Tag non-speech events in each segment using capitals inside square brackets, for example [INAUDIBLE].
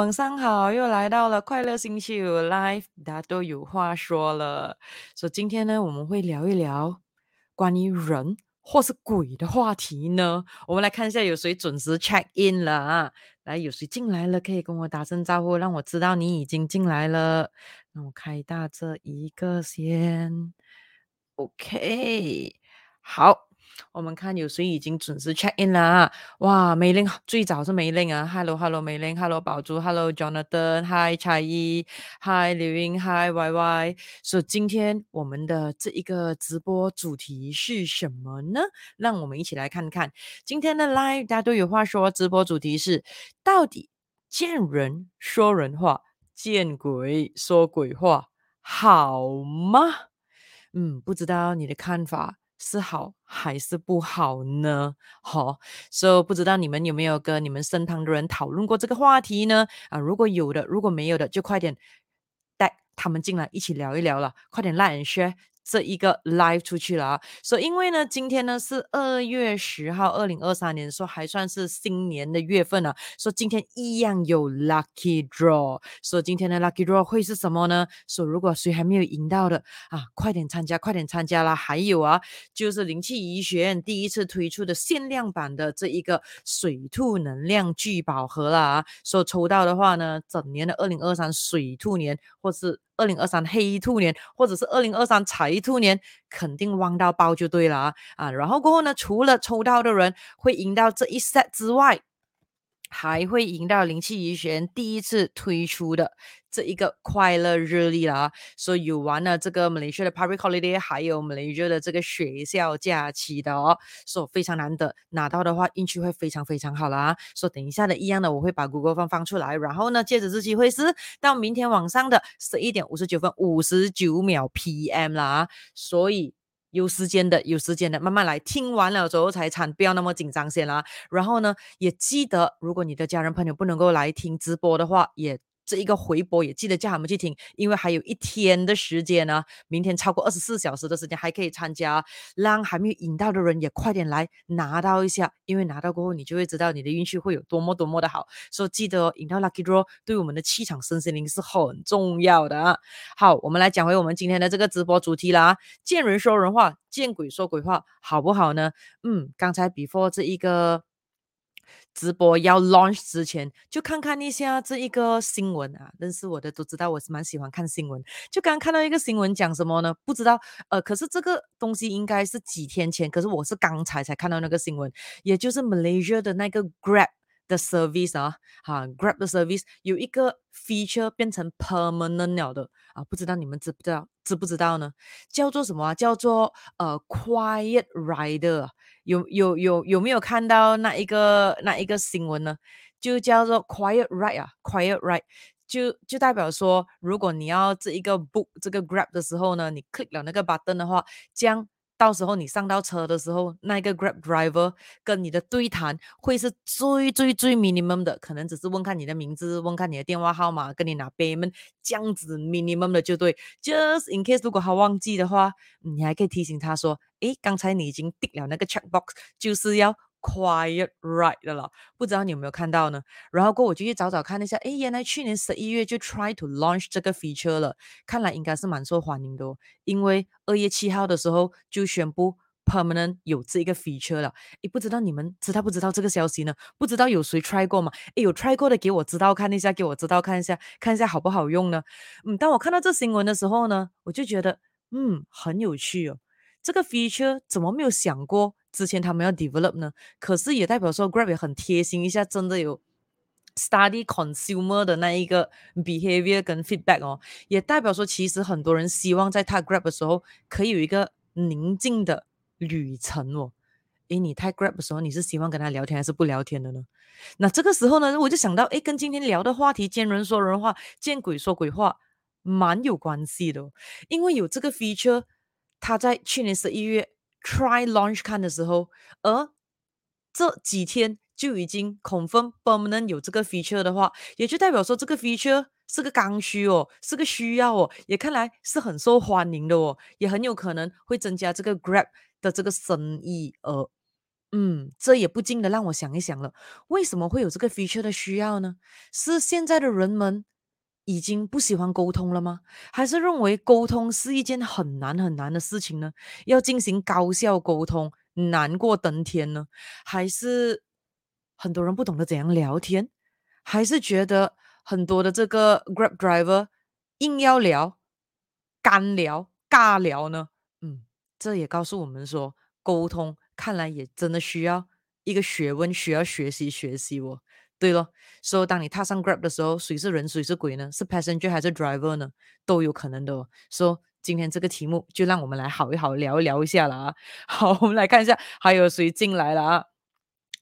晚上好，又来到了快乐星期五 Live，大家都有话说了。所以今天呢，我们会聊一聊关于人或是鬼的话题呢。我们来看一下有谁准时 check in 了啊？来，有谁进来了？可以跟我打声招呼，让我知道你已经进来了。那我开大这一个先，OK，好。我们看有谁已经准时 check in 了？哇，美玲最早是美玲啊！Hello Hello，美玲，Hello 宝珠，Hello Jonathan，Hi 蔡依，Hi 刘英，Hi Y Y。所以今天我们的这一个直播主题是什么呢？让我们一起来看看今天的 live，大家都有话说。直播主题是到底见人说人话，见鬼说鬼话，好吗？嗯，不知道你的看法。是好还是不好呢？好，所以不知道你们有没有跟你们身旁的人讨论过这个话题呢？啊，如果有的，如果没有的，就快点带他们进来一起聊一聊了，快点 like and share。这一个 live 出去了啊，所以因为呢，今天呢是二月十号，二零二三年，说还算是新年的月份呢，说今天一样有 lucky draw，说今天的 lucky draw 会是什么呢？说如果谁还没有赢到的啊，快点参加，快点参加啦！还有啊，就是灵气医学院第一次推出的限量版的这一个水兔能量聚宝盒啦啊，说抽到的话呢，整年的二零二三水兔年或是。二零二三黑兔年，或者是二零二三财兔年，肯定旺到爆就对了啊！啊，然后过后呢，除了抽到的人会赢到这一 set 之外，还会赢到灵气医学院第一次推出的这一个快乐日历啦，所以有玩了这个马来西亚的 public holiday，还有马来西亚的这个学校假期的哦，所以非常难得拿到的话，运气会非常非常好啦。所以等一下的一样的，我会把 Google 放放出来，然后呢，借着这机会是到明天晚上的十一点五十九分五十九秒 PM 啦，所以。有时间的，有时间的，慢慢来，听完了之后才参，不要那么紧张先啦。然后呢，也记得，如果你的家人朋友不能够来听直播的话，也。这一个回播也记得叫他们去听，因为还有一天的时间呢，明天超过二十四小时的时间还可以参加，让还没有赢到的人也快点来拿到一下，因为拿到过后你就会知道你的运气会有多么多么的好。所以记得哦，赢到 Lucky Draw 对我们的气场、身心灵是很重要的啊。好，我们来讲回我们今天的这个直播主题啦，见人说人话，见鬼说鬼话，好不好呢？嗯，刚才 before 这一个。直播要 launch 之前，就看看一下这一个新闻啊。认识我的都知道，我是蛮喜欢看新闻。就刚看到一个新闻，讲什么呢？不知道。呃，可是这个东西应该是几天前，可是我是刚才才看到那个新闻，也就是 Malaysia 的那个 Grab 的 service 啊，哈，Grab 的 service 有一个 feature 变成 permanent 了的啊，不知道你们知不知道？知不知道呢？叫做什么？叫做呃 Quiet Rider。有有有有没有看到那一个那一个新闻呢？就叫做 Quiet Ride 啊，Quiet Ride 就就代表说，如果你要这一个 book 这个 Grab 的时候呢，你 click 了那个 button 的话，将到时候你上到车的时候，那个 Grab driver 跟你的对谈会是最最最 minimum 的，可能只是问看你的名字，问看你的电话号码，跟你拿 payment 这样子 minimum 的就对。Just in case 如果他忘记的话，你还可以提醒他说，诶，刚才你已经 tick 了那个 checkbox，就是要。Quiet Ride 的了，不知道你有没有看到呢？然后过我就去找找看了一下，诶，原来去年十一月就 try to launch 这个 feature 了，看来应该是蛮受欢迎的哦。因为二月七号的时候就宣布 permanent 有这一个 feature 了。诶，不知道你们知道不知道这个消息呢？不知道有谁 try 过吗？诶，有 try 过的给我知道看一下，给我知道看一下，看一下好不好用呢？嗯，当我看到这新闻的时候呢，我就觉得嗯很有趣哦。这个 feature 怎么没有想过？之前他们要 develop 呢，可是也代表说 Grab 也很贴心一下，真的有 study consumer 的那一个 behavior 跟 feedback 哦，也代表说其实很多人希望在踏 Grab 的时候可以有一个宁静的旅程哦。诶，你踏 Grab 的时候，你是希望跟他聊天还是不聊天的呢？那这个时候呢，我就想到，诶，跟今天聊的话题，见人说人话，见鬼说鬼话，蛮有关系的哦，因为有这个 feature，他在去年十一月。Try launch 看的时候，而这几天就已经 confirm permanent 有这个 feature 的话，也就代表说这个 feature 是个刚需哦，是个需要哦，也看来是很受欢迎的哦，也很有可能会增加这个 Grab 的这个生意额。嗯，这也不禁的让我想一想了，为什么会有这个 feature 的需要呢？是现在的人们已经不喜欢沟通了吗？还是认为沟通是一件很难很难的事情呢？要进行高效沟通，难过登天呢？还是很多人不懂得怎样聊天？还是觉得很多的这个 Grab driver 硬要聊、干聊、尬聊呢？嗯，这也告诉我们说，沟通。看来也真的需要一个学问，需要学习学习哦。对咯，所以当你踏上 Grab 的时候，谁是人，谁是鬼呢？是 passenger 还是 driver 呢？都有可能的哦。所以今天这个题目就让我们来好一好聊一聊一下了啊。[LAUGHS] 好，我们来看一下还有谁进来了啊。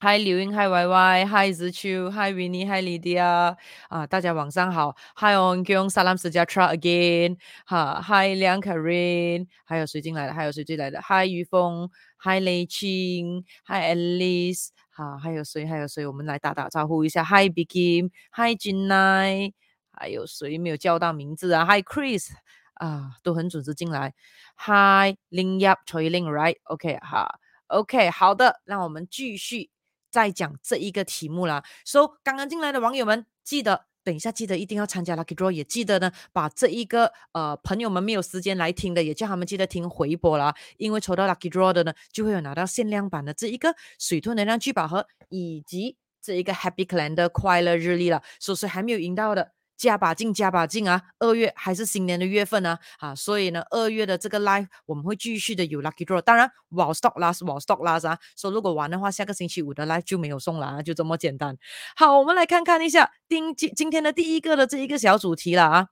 Hi 刘英，Hi Y Y，Hi 子秋，Hi Vinny，Hi Lydia，啊，大家晚上好。Hi On Kyung，Salam Sejahtera again，哈，Hi 梁 Karin，还有谁进来了？还有谁进来的？Hi 于峰，Hi 雷青，Hi Alice，啊，还有谁？还有谁？我们来打打招呼一下。Hi Bikim，Hi Jinai，还有谁没有叫到名字啊？Hi Chris，啊，都很准时进来。Hi，Lin Yap，Choi Lin，Right？OK，好，OK，好的，那我们继续。再讲这一个题目啦。So，刚刚进来的网友们，记得等一下，记得一定要参加 Lucky Draw，也记得呢，把这一个呃朋友们没有时间来听的，也叫他们记得听回播啦。因为抽到 Lucky Draw 的呢，就会有拿到限量版的这一个水兔能量聚宝盒，以及这一个 Happy Calendar 快乐日历了。所以还没有赢到的。加把劲，加把劲啊！二月还是新年的月份呢，啊，所以呢，二月的这个 live 我们会继续的有 lucky draw。当然，while stock last，while stock last 啊，说如果玩的话，下个星期五的 live 就没有送了啊，就这么简单。好，我们来看看一下今今今天的第一个的这一个小主题了啊。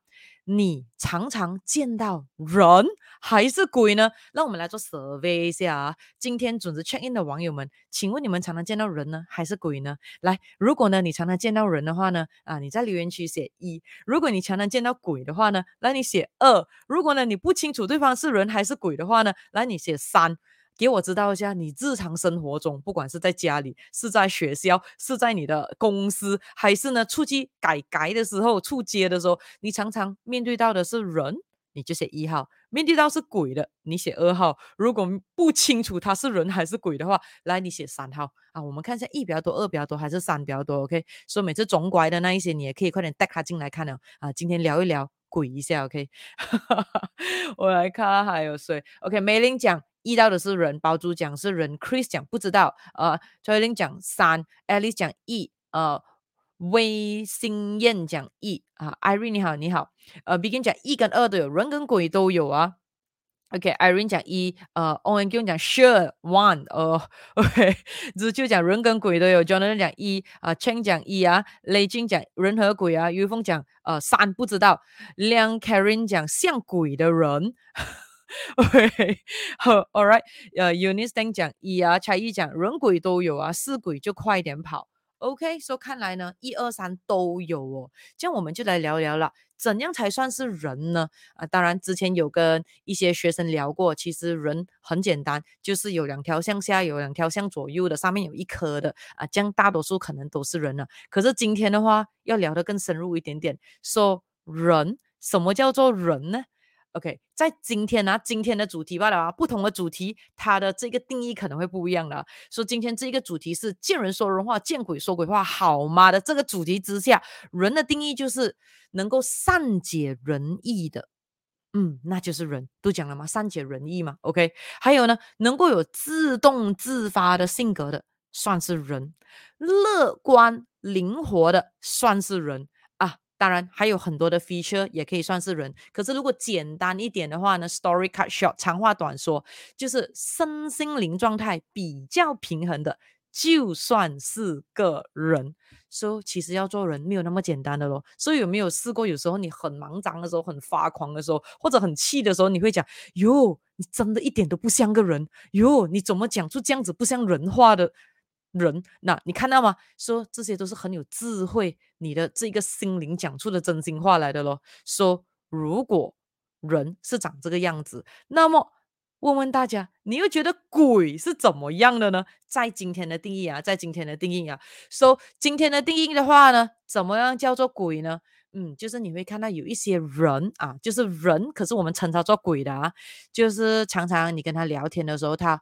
你常常见到人还是鬼呢？让我们来做 survey 一下啊！今天准时 check in 的网友们，请问你们常常见到人呢，还是鬼呢？来，如果呢你常常见到人的话呢，啊，你在留言区写一；如果你常常见到鬼的话呢，来你写二；如果呢你不清楚对方是人还是鬼的话呢，来你写三。给我知道一下，你日常生活中，不管是在家里，是在学校，是在你的公司，还是呢出去改改的时候，出街的时候，你常常面对到的是人，你就写一号；面对到是鬼的，你写二号。如果不清楚他是人还是鬼的话，来你写三号啊。我们看一下一比较多，二比较多，还是三比较多？OK，所以每次总拐的那一些，你也可以快点带他进来看了啊。今天聊一聊鬼一下，OK。[LAUGHS] 我来看还有谁？OK，梅林讲。遇到的是人，包租讲是人，Chris 讲不知道，呃 Charlene 讲三，Alice 讲一，呃，魏新燕讲一，啊，Irene 你好你好，呃，Begin 讲一跟二都有，人跟鬼都有啊，OK，Irene、讲一，呃，Owen 讲 Sure one，呃，[LAUGHS] OK，只就讲人跟鬼都有，Jonathan 讲一，啊，Chen 讲一啊，雷军讲人和鬼啊，于峰讲呃三不知道，梁 Karen 讲像鬼的人。[LAUGHS] OK，好，All right，呃、uh,，Eunice 讲一啊，才一讲人鬼都有啊，是鬼就快点跑。OK，所、so、以看来呢，一二三都有哦。这样我们就来聊聊了，怎样才算是人呢？啊，当然之前有跟一些学生聊过，其实人很简单，就是有两条向下，有两条向左右的，上面有一颗的啊，这样大多数可能都是人了。可是今天的话，要聊得更深入一点点，说、人，什么叫做人呢？OK，在今天呢、今天的主题罢了啊，不同的主题，它的这个定义可能会不一样的。说今天这一个主题是见人说人话，见鬼说鬼话，好吗的这个主题之下，人的定义就是能够善解人意的，嗯，那就是人，都讲了吗？善解人意嘛。OK，还有呢，能够有自动自发的性格的，算是人，乐观灵活的，算是人。当然还有很多的 feature 也可以算是人，可是如果简单一点的话呢，story cut short 长话短说，就是身心灵状态比较平衡的，就算是个人。所以其实要做人没有那么简单的咯。所以有没有试过，有时候你很忙张的时候，很发狂的时候，或者很气的时候，你会讲哟，你真的一点都不像个人，哟，你怎么讲出这样子不像人话的？人，那你看到吗？说这些都是很有智慧，你的这个心灵讲出的真心话来的咯。说如果人是长这个样子，那么问问大家，你又觉得鬼是怎么样的呢？在今天的定义啊，在今天的定义啊，说今天的定义的话呢，怎么样叫做鬼呢？嗯，就是你会看到有一些人啊，就是人，可是我们称他做鬼的啊，就是常常你跟他聊天的时候，他。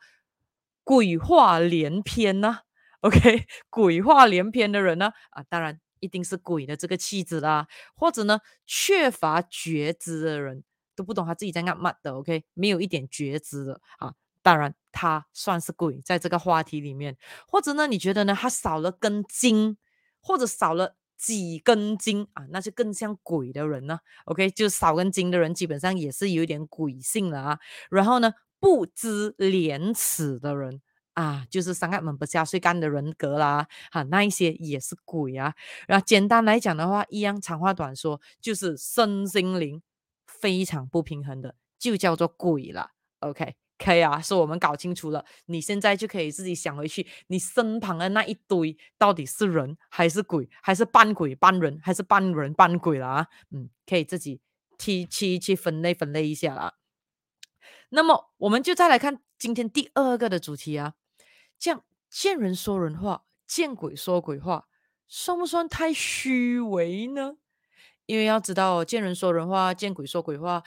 鬼话连篇呐、[LAUGHS] OK，鬼话连篇的人呢，啊，当然一定是鬼的这个气质啦，或者呢，缺乏觉知的人，都不懂他自己在干嘛的。OK，没有一点觉知的啊，当然他算是鬼，在这个话题里面，或者呢，你觉得呢，他少了根筋，或者少了几根筋啊，那就更像鬼的人呢。OK，就少根筋的人，基本上也是有点鬼性了啊。然后呢，不知廉耻的人。啊，就是三个门不下水干的人格啦，哈、那一些也是鬼啊。然后简单来讲的话，一样长话短说，就是身心灵非常不平衡的，就叫做鬼了。OK，可以啊，是我们搞清楚了，你现在就可以自己想回去，你身旁的那一堆到底是人还是鬼，还是半鬼半人，还是半人半鬼了啊？嗯，可以自己去去去分类分类一下啦。那么我们就再来看今天第二个的主题啊。这样见人说人话，见鬼说鬼话，算不算太虚伪呢？因为要知道，见人说人话，见鬼说鬼话，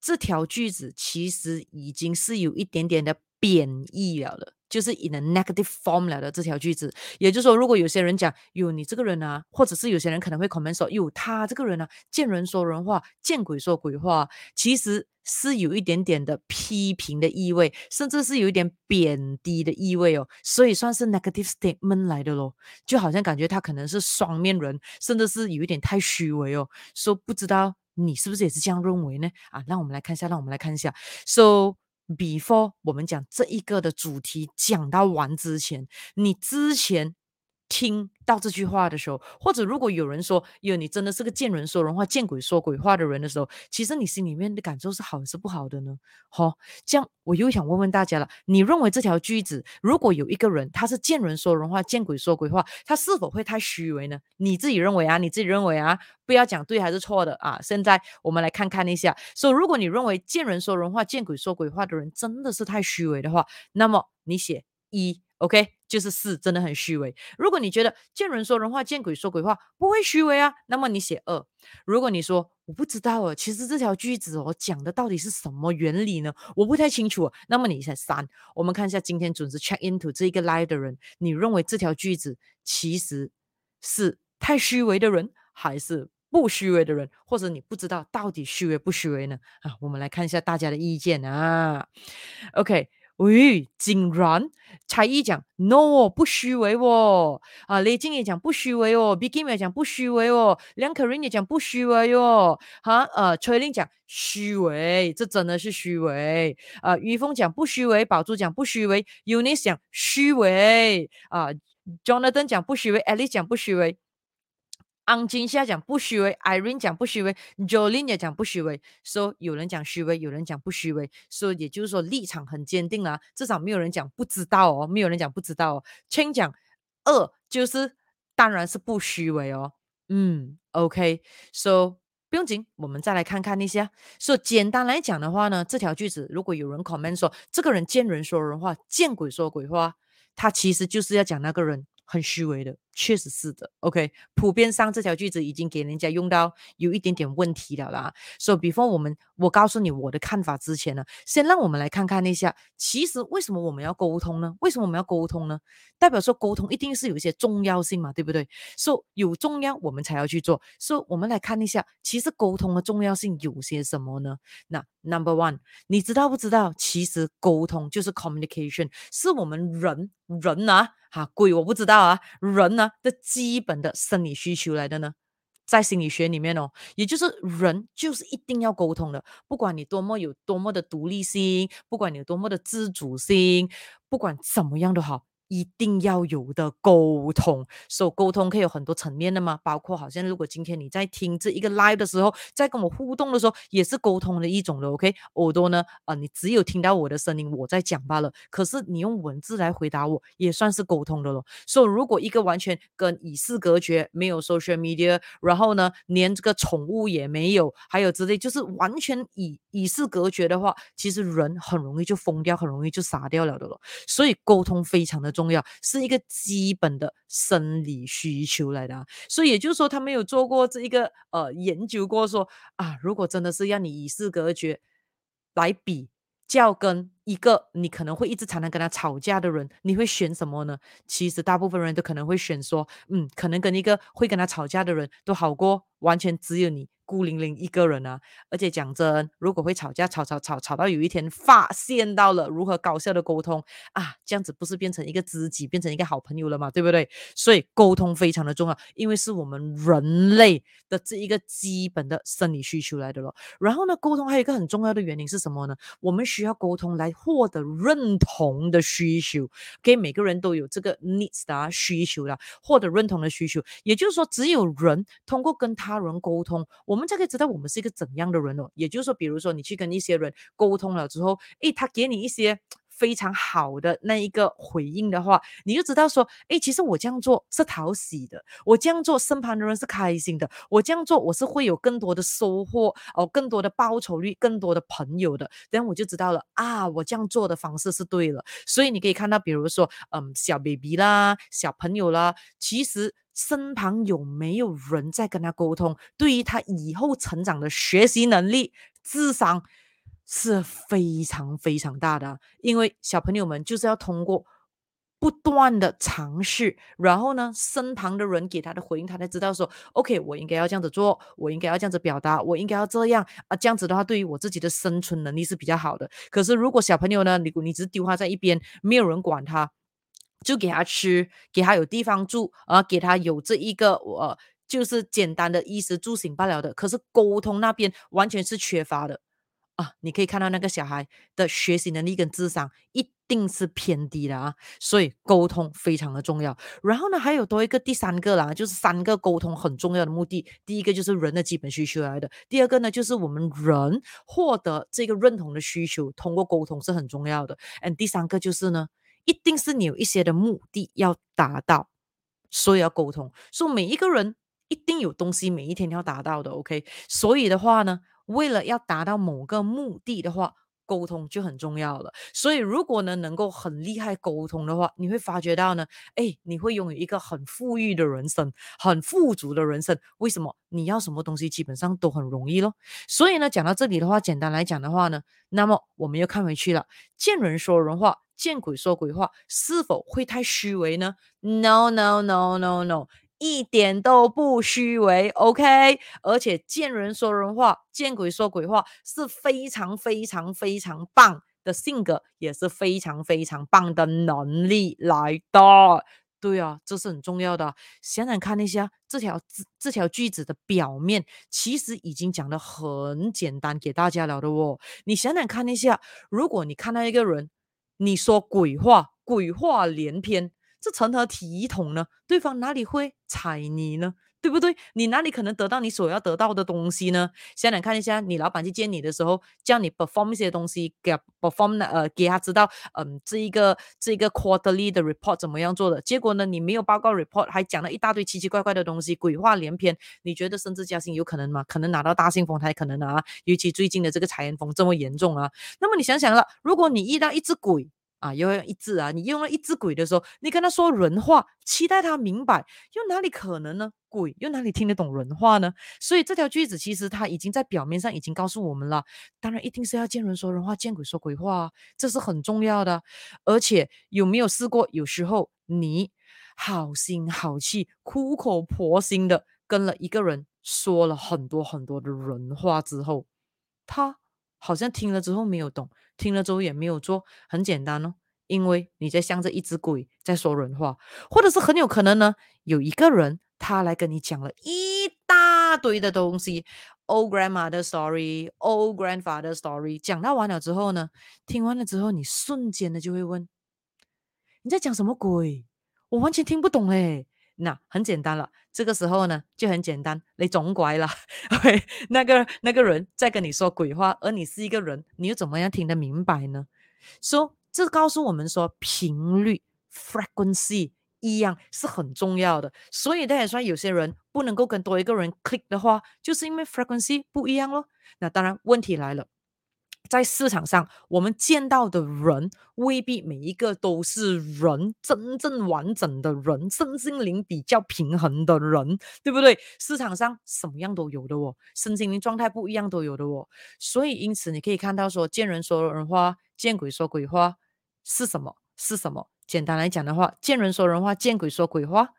这条句子其实已经是有一点点的贬义了的。就是 in a negative form 了的这条句子，也就是说，如果有些人讲哟你这个人啊，或者是有些人可能会 comment 说哟他这个人啊，见人说人话，见鬼说鬼话，其实是有一点点的批评的意味，甚至是有一点贬低的意味哦，所以算是 negative statement 来的咯，就好像感觉他可能是双面人，甚至是有一点太虚伪哦，说、不知道你是不是也是这样认为呢？啊，让我们来看一下，让我们来看一下，so。Before 我们讲这一个的主题讲到完之前，你之前听到这句话的时候，或者如果有人说哟，你真的是个见人说人话、见鬼说鬼话的人的时候，其实你心里面的感受是好还是不好的呢？好、这样我又想问问大家了，你认为这条句子如果有一个人他是见人说人话、见鬼说鬼话，他是否会太虚伪呢？你自己认为啊？你自己认为啊？不要讲对还是错的啊！现在我们来看看一下，所以如果你认为见人说人话、见鬼说鬼话的人真的是太虚伪的话，那么你写一。OK，就是四，真的很虚伪。如果你觉得见人说人话，见鬼说鬼话不会虚伪啊，那么你写二。如果你说我不知道啊，其实这条句子我讲的到底是什么原理呢？我不太清楚。那么你写三。我们看一下今天准时 check into 这一个 live 的人，你认为这条句子其实是太虚伪的人，还是不虚伪的人，或者你不知道到底虚伪不虚伪呢？啊，我们来看一下大家的意见啊。OK。喂，竟然才艺讲 no 不虚伪哦，啊，雷静也讲不虚伪哦，Begin 也讲不虚伪哦，梁可人也讲不虚伪哦，哈，呃，崔玲讲虚伪，这真的是虚伪，啊，于峰讲不虚伪，宝珠讲不虚伪，Eunice 讲虚伪，啊，Jonathan 讲不虚伪，Alice 讲不虚伪。安金夏讲不虚伪，Irene 讲不虚伪，Jolin 也讲不虚伪，说有人讲虚伪，有人讲不虚伪，说也就是说立场很坚定啊，至少没有人讲不知道哦，没有人讲不知道哦。请讲二就是当然是不虚伪哦，嗯，OK，so 不用紧，我们再来看看一下。说简单来讲的话呢，这条句子如果有人 comment 说这个人见人说人话，见鬼说鬼话，他其实就是要讲那个人很虚伪的。确实是的，OK，普遍上这条句子已经给人家用到有一点点问题了啦。所以，before 我们我告诉你我的看法之前呢，先让我们来看看一下，其实为什么我们要沟通呢？为什么我们要沟通呢？代表说沟通一定是有一些重要性嘛，对不对？所以有重要我们才要去做。所以我们来看一下，其实沟通的重要性有些什么呢？那 Number one，你知道不知道？其实沟通就是 communication，是我们人人啊，哈，鬼我不知道啊，人啊。的基本的生理需求来的呢，在心理学里面哦，也就是人就是一定要沟通的，不管你多么有多么的独立性，不管你有多么的自主性，不管怎么样都好。一定要有的沟通，所以沟通可以有很多层面的嘛，包括好像如果今天你在听这一个 live 的时候，在跟我互动的时候，也是沟通的一种的，OK？耳朵呢，啊、你只有听到我的声音，我在讲罢了，可是你用文字来回答我，也算是沟通的咯。所以如果一个完全跟与世隔绝，没有 social media，然后呢，连这个宠物也没有，还有之类，就是完全与与世隔绝的话，其实人很容易就疯掉，很容易就傻掉了的咯。所以沟通非常的重要，是一个基本的生理需求来的啊，所以也就是说，他没有做过这一个呃研究过说啊，如果真的是要你与世隔绝来比较跟一个你可能会一直常常跟他吵架的人，你会选什么呢？其实大部分人都可能会选说，嗯，可能跟一个会跟他吵架的人都好过，完全只有你。孤零零一个人啊，而且讲真，如果会吵架，吵吵吵吵到有一天发现到了如何高效的沟通啊，这样子不是变成一个知己，变成一个好朋友了嘛，对不对？所以沟通非常的重要，因为是我们人类的这一个基本的生理需求来的咯。然后呢，沟通还有一个很重要的原因是什么呢？我们需要沟通来获得认同的需求，给每个人都有这个 needs 的需求的，获得认同的需求，也就是说，只有人通过跟他他人沟通。我们才可以知道我们是一个怎样的人哦。也就是说，比如说你去跟一些人沟通了之后，诶，他给你一些非常好的那一个回应的话，你就知道说，诶，其实我这样做是讨喜的，我这样做身旁的人是开心的，我这样做我是会有更多的收获哦，更多的报酬率，更多的朋友的。这样我就知道了啊，我这样做的方式是对了。所以你可以看到，比如说，嗯，小 baby 啦，小朋友啦，其实。身旁有没有人在跟他沟通，对于他以后成长的学习能力、智商是非常非常大的。因为小朋友们就是要通过不断的尝试，然后呢，身旁的人给他的回应，他才知道说：“OK，我应该要这样子做，我应该要这样子表达，我应该要这样啊。”这样子的话，对于我自己的生存能力是比较好的。可是如果小朋友呢，你你只是丢他在一边，没有人管他。就给他吃，给他有地方住，啊，给他有这一个，呃，就是简单的衣食住行罢了的。可是沟通那边完全是缺乏的啊！你可以看到那个小孩的学习能力跟智商一定是偏低的啊，所以沟通非常的重要。然后呢，还有多一个第三个啦，就是三个沟通很重要的目的。第一个就是人的基本需求来的，第二个呢就是我们人获得这个认同的需求，通过沟通是很重要的。嗯，第三个就是呢。一定是你有一些的目的要达到，所以要沟通。说每一个人一定有东西，每一天要达到的。OK，所以的话呢，为了要达到某个目的的话。沟通就很重要了，所以如果呢能够很厉害沟通的话，你会发觉到呢，哎，你会拥有一个很富裕的人生，很富足的人生。为什么？你要什么东西基本上都很容易咯。所以呢，讲到这里的话，简单来讲的话呢，那么我们又看回去了，见人说人话，见鬼说鬼话，是否会太虚伪呢？No no no no no。一点都不虚伪，OK，而且见人说人话，见鬼说鬼话，是非常非常非常棒的性格，也是非常非常棒的能力来的。对啊，这是很重要的。想想看一下这条字，这条句子的表面，其实已经讲的很简单给大家了的哦。你想想看一下，如果你看到一个人，你说鬼话，鬼话连篇。这成何体统呢？对方哪里会睬你呢？对不对？你哪里可能得到你所要得到的东西呢？想想看一下，你老板去见你的时候，叫你 perform 一些东西，给 perform 呃，给他知道，嗯，这一个这一个 quarterly 的 report 怎么样做的？结果呢，你没有报告 report，还讲了一大堆奇奇怪怪的东西，鬼话连篇。你觉得升职加薪有可能吗？可能拿到大信封才可能啊！尤其最近的这个裁员风这么严重啊。那么你想想了，如果你遇到一只鬼，啊，又用一只啊！你用了一只鬼的时候，你跟他说人话，期待他明白，又哪里可能呢？鬼又哪里听得懂人话呢？所以这条句子其实他已经在表面上已经告诉我们了，当然一定是要见人说人话，见鬼说鬼话，啊这是很重要的。而且有没有试过？有时候你好心好气、苦口婆心的跟了一个人说了很多很多的人话之后，他好像听了之后没有懂。听了之后也没有做，很简单哦，因为你在向着一只鬼在说人话，或者是很有可能呢，有一个人他来跟你讲了一大堆的东西，old grandmother story，old grandfather story，讲到完了之后呢，听完了之后，你瞬间的就会问，你在讲什么鬼？我完全听不懂诶。那很简单了，这个时候呢就很简单，你总拐了。[LAUGHS] OK，那个那个人在跟你说鬼话，而你是一个人，你又怎么样听得明白呢？所以这告诉我们说，频率 frequency 一样是很重要的。所以大家说，有些人不能够跟多一个人 click 的话，就是因为 frequency 不一样咯。那当然问题来了，在市场上，我们见到的人未必每一个都是人，真正完整的人，身心灵比较平衡的人，对不对？市场上什么样都有的哦，身心灵状态不一样都有的哦。所以因此你可以看到说，见人说人话，见鬼说鬼话是什么？是什么？简单来讲的话，见人说人话，见鬼说鬼话。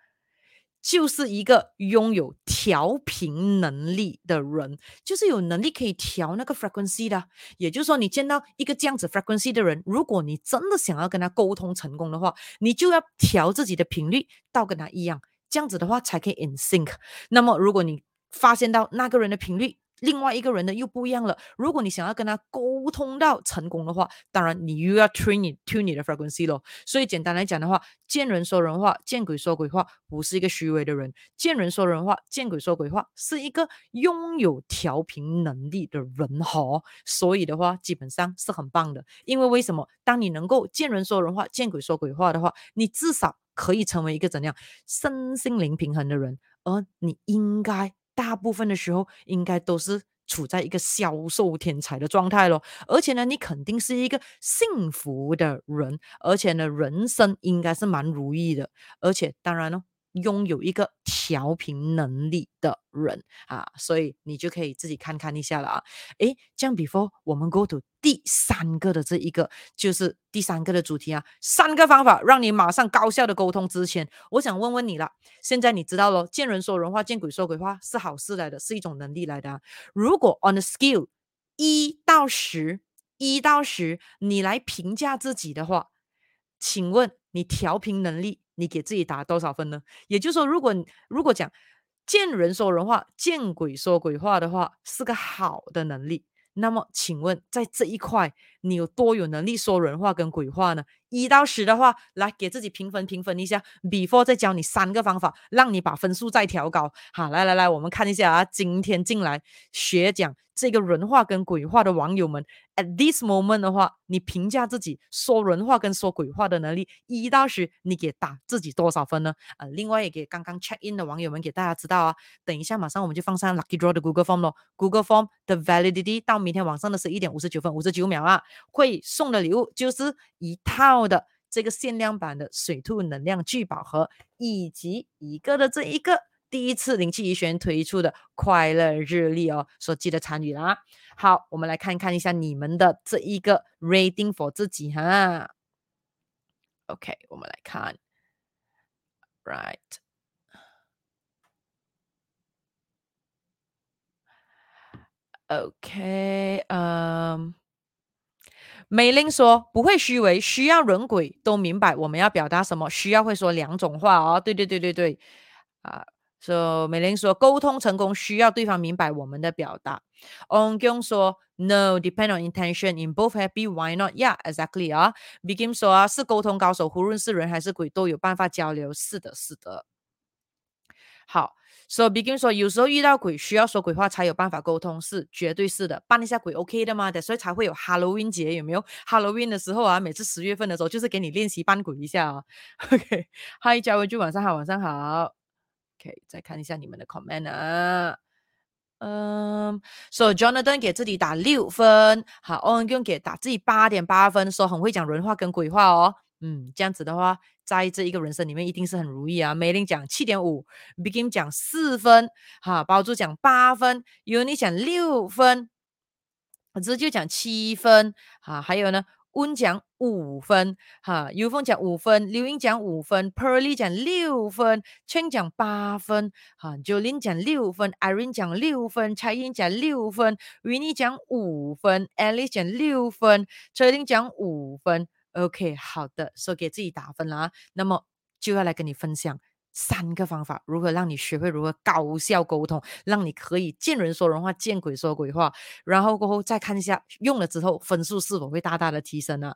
就是一个拥有调频能力的人，就是有能力可以调那个 frequency 的。也就是说，你见到一个这样子 frequency 的人，如果你真的想要跟他沟通成功的话，你就要调自己的频率到跟他一样，这样子的话才可以 in sync。那么，如果你发现到那个人的频率，另外一个人的又不一样了。如果你想要跟他沟通到成功的话，当然你又要 train 你 tune 你的 frequency 咯。所以简单来讲的话，见人说人话，见鬼说鬼话，不是一个虚伪的人；见人说人话，见鬼说鬼话，是一个拥有调频能力的人哈。所以的话，基本上是很棒的。因为为什么？当你能够见人说人话，见鬼说鬼话的话，你至少可以成为一个怎样身心灵平衡的人，而你应该。大部分的时候，应该都是处在一个销售天才的状态咯，而且呢，你肯定是一个幸福的人，而且呢，人生应该是蛮如意的，而且当然咯。拥有一个调频能力的人啊，所以你就可以自己看看一下了啊。诶，这样 before 我们 go to 第三个的这一个，就是第三个的主题啊，三个方法让你马上高效的沟通之前，我想问问你了。现在你知道了，见人说人话，见鬼说鬼话是好事来的，是一种能力来的啊。如果 on a skill 一到十，一到十，你来评价自己的话，请问你调频能力？你给自己打多少分呢？也就是说，如果如果讲见人说人话，见鬼说鬼话的话，是个好的能力。那么，请问在这一块，你有多有能力说人话跟鬼话呢？一到十的话，来给自己评分评分一下。Before 再教你三个方法，让你把分数再调高。好，来来来，我们看一下啊，今天进来学讲这个人话跟鬼话的网友们，at this moment 的话，你评价自己说人话跟说鬼话的能力，一到十，你给打自己多少分呢？啊，另外也给刚刚 check in 的网友们，给大家知道啊。等一下，马上我们就放上 Lucky Draw 的 Google Form 咯。Google Form 的 validity 到明天晚上的十一点五十九分五十九秒啊，会送的礼物就是一套的这个限量版的水兔能量聚宝盒，以及一个的这一个。第一次灵气怡璇推出的快乐日历哦，所记得参与啦。好，我们来看看一下你们的这一个 rating for 自己哈。OK，我们来看，right，OK，嗯，美玲说不会虚伪，需要人鬼都明白我们要表达什么，需要会说两种话哦。对对对对对，啊。So 美玲说，沟通成功需要对方明白我们的表达。On 江说，No，depend on intention in both happy why not yeah，exactly 啊。Begin 说啊，是沟通高手，无论是人还是鬼都有办法交流。是的，是的。好，So Begin 说，有时候遇到鬼需要说鬼话才有办法沟通，是绝对是的。扮一下鬼 OK 的吗？所以才会有 Halloween 节，有没有？Halloween 的时候啊，每次十月份的时候就是给你练习扮鬼一下啊。[LAUGHS] OK，Hi，嘉文君，晚上好，晚上好。OK，再看一下你们的 comment 啊。嗯，So Jonathan 给自己打六分，好，On 给打自己八点八分，说很会讲人话跟鬼话哦。嗯，这样子的话，在这一个人生里面一定是很如意啊。梅林讲七点五，Begin 讲四分，哈，包珠讲八分，Uni 讲六分，直就讲七分，哈，还有呢。温讲五分，哈，尤峰讲五分，刘英讲五分，Pearly 讲六分，Chen 讲八分，哈，Jolin 讲六分，Irene 讲六分，蔡英讲六分，Winnie 讲五分，Alice 讲六分 ching 讲五分，OK，好的，说给自己打分啦，那么就要来跟你分享。三个方法，如何让你学会如何高效沟通，让你可以见人说人话，见鬼说鬼话，然后过后再看一下用了之后分数是否会大大的提升呢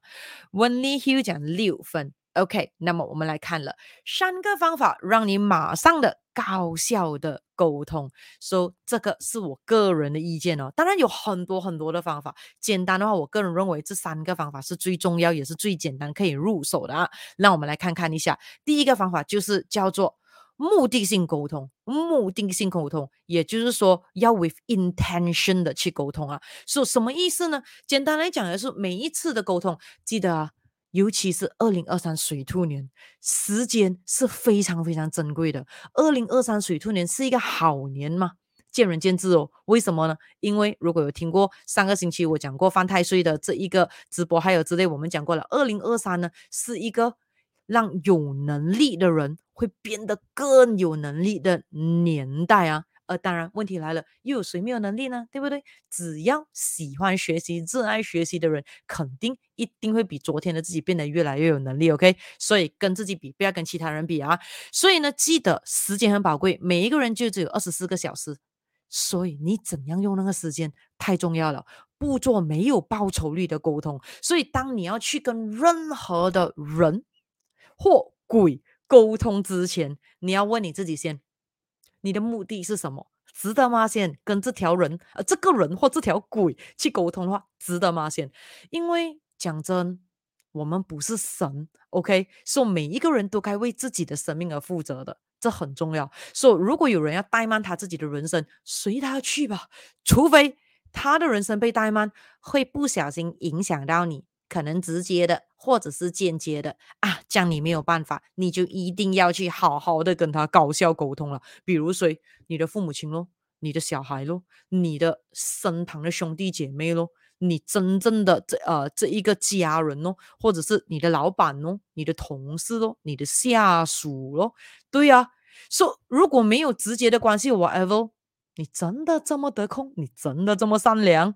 ？Wendy Hill 讲六分。OK，那么我们来看了三个方法，让你马上的高效的沟通。说、so, 这个是我个人的意见哦，当然有很多很多的方法。简单的话，我个人认为这三个方法是最重要，也是最简单可以入手的啊。那我们来看看一下，第一个方法就是叫做目的性沟通，目的性沟通，也就是说要 with intention 的去沟通啊。说、so, 什么意思呢？简单来讲，的是每一次的沟通，记得啊，尤其是二零二三水兔年，时间是非常非常珍贵的。二零二三水兔年是一个好年吗？见仁见智哦。为什么呢？因为如果有听过上个星期我讲过犯太岁的这一个直播，还有之类，我们讲过了，二零二三呢是一个让有能力的人会变得更有能力的年代啊。呃，当然问题来了，又有谁没有能力呢？对不对？只要喜欢学习、热爱学习的人，肯定一定会比昨天的自己变得越来越有能力。OK，所以跟自己比，不要跟其他人比啊。所以呢，记得时间很宝贵，每一个人就只有二十四个小时。所以你怎样用那个时间太重要了，不做没有报酬率的沟通。所以当你要去跟任何的人或鬼沟通之前，你要问你自己先，你的目的是什么？值得吗？先跟这条人、呃，这个人或这条鬼去沟通的话，值得吗？先，因为讲真，我们不是神，OK？所以每一个人都该为自己的生命而负责的。这很重要，所以如果有人要怠慢他自己的人生，随他去吧。除非他的人生被怠慢，会不小心影响到你，可能直接的或者是间接的啊，这样你没有办法，你就一定要去好好的跟他高效沟通了。比如谁，你的父母亲咯，你的小孩咯，你的身旁的兄弟姐妹咯。你真正的这呃这一个家人咯，或者是你的老板咯，你的同事咯，你的下属咯，对呀、啊，说、如果没有直接的关系，whatever，你真的这么得空？你真的这么善良？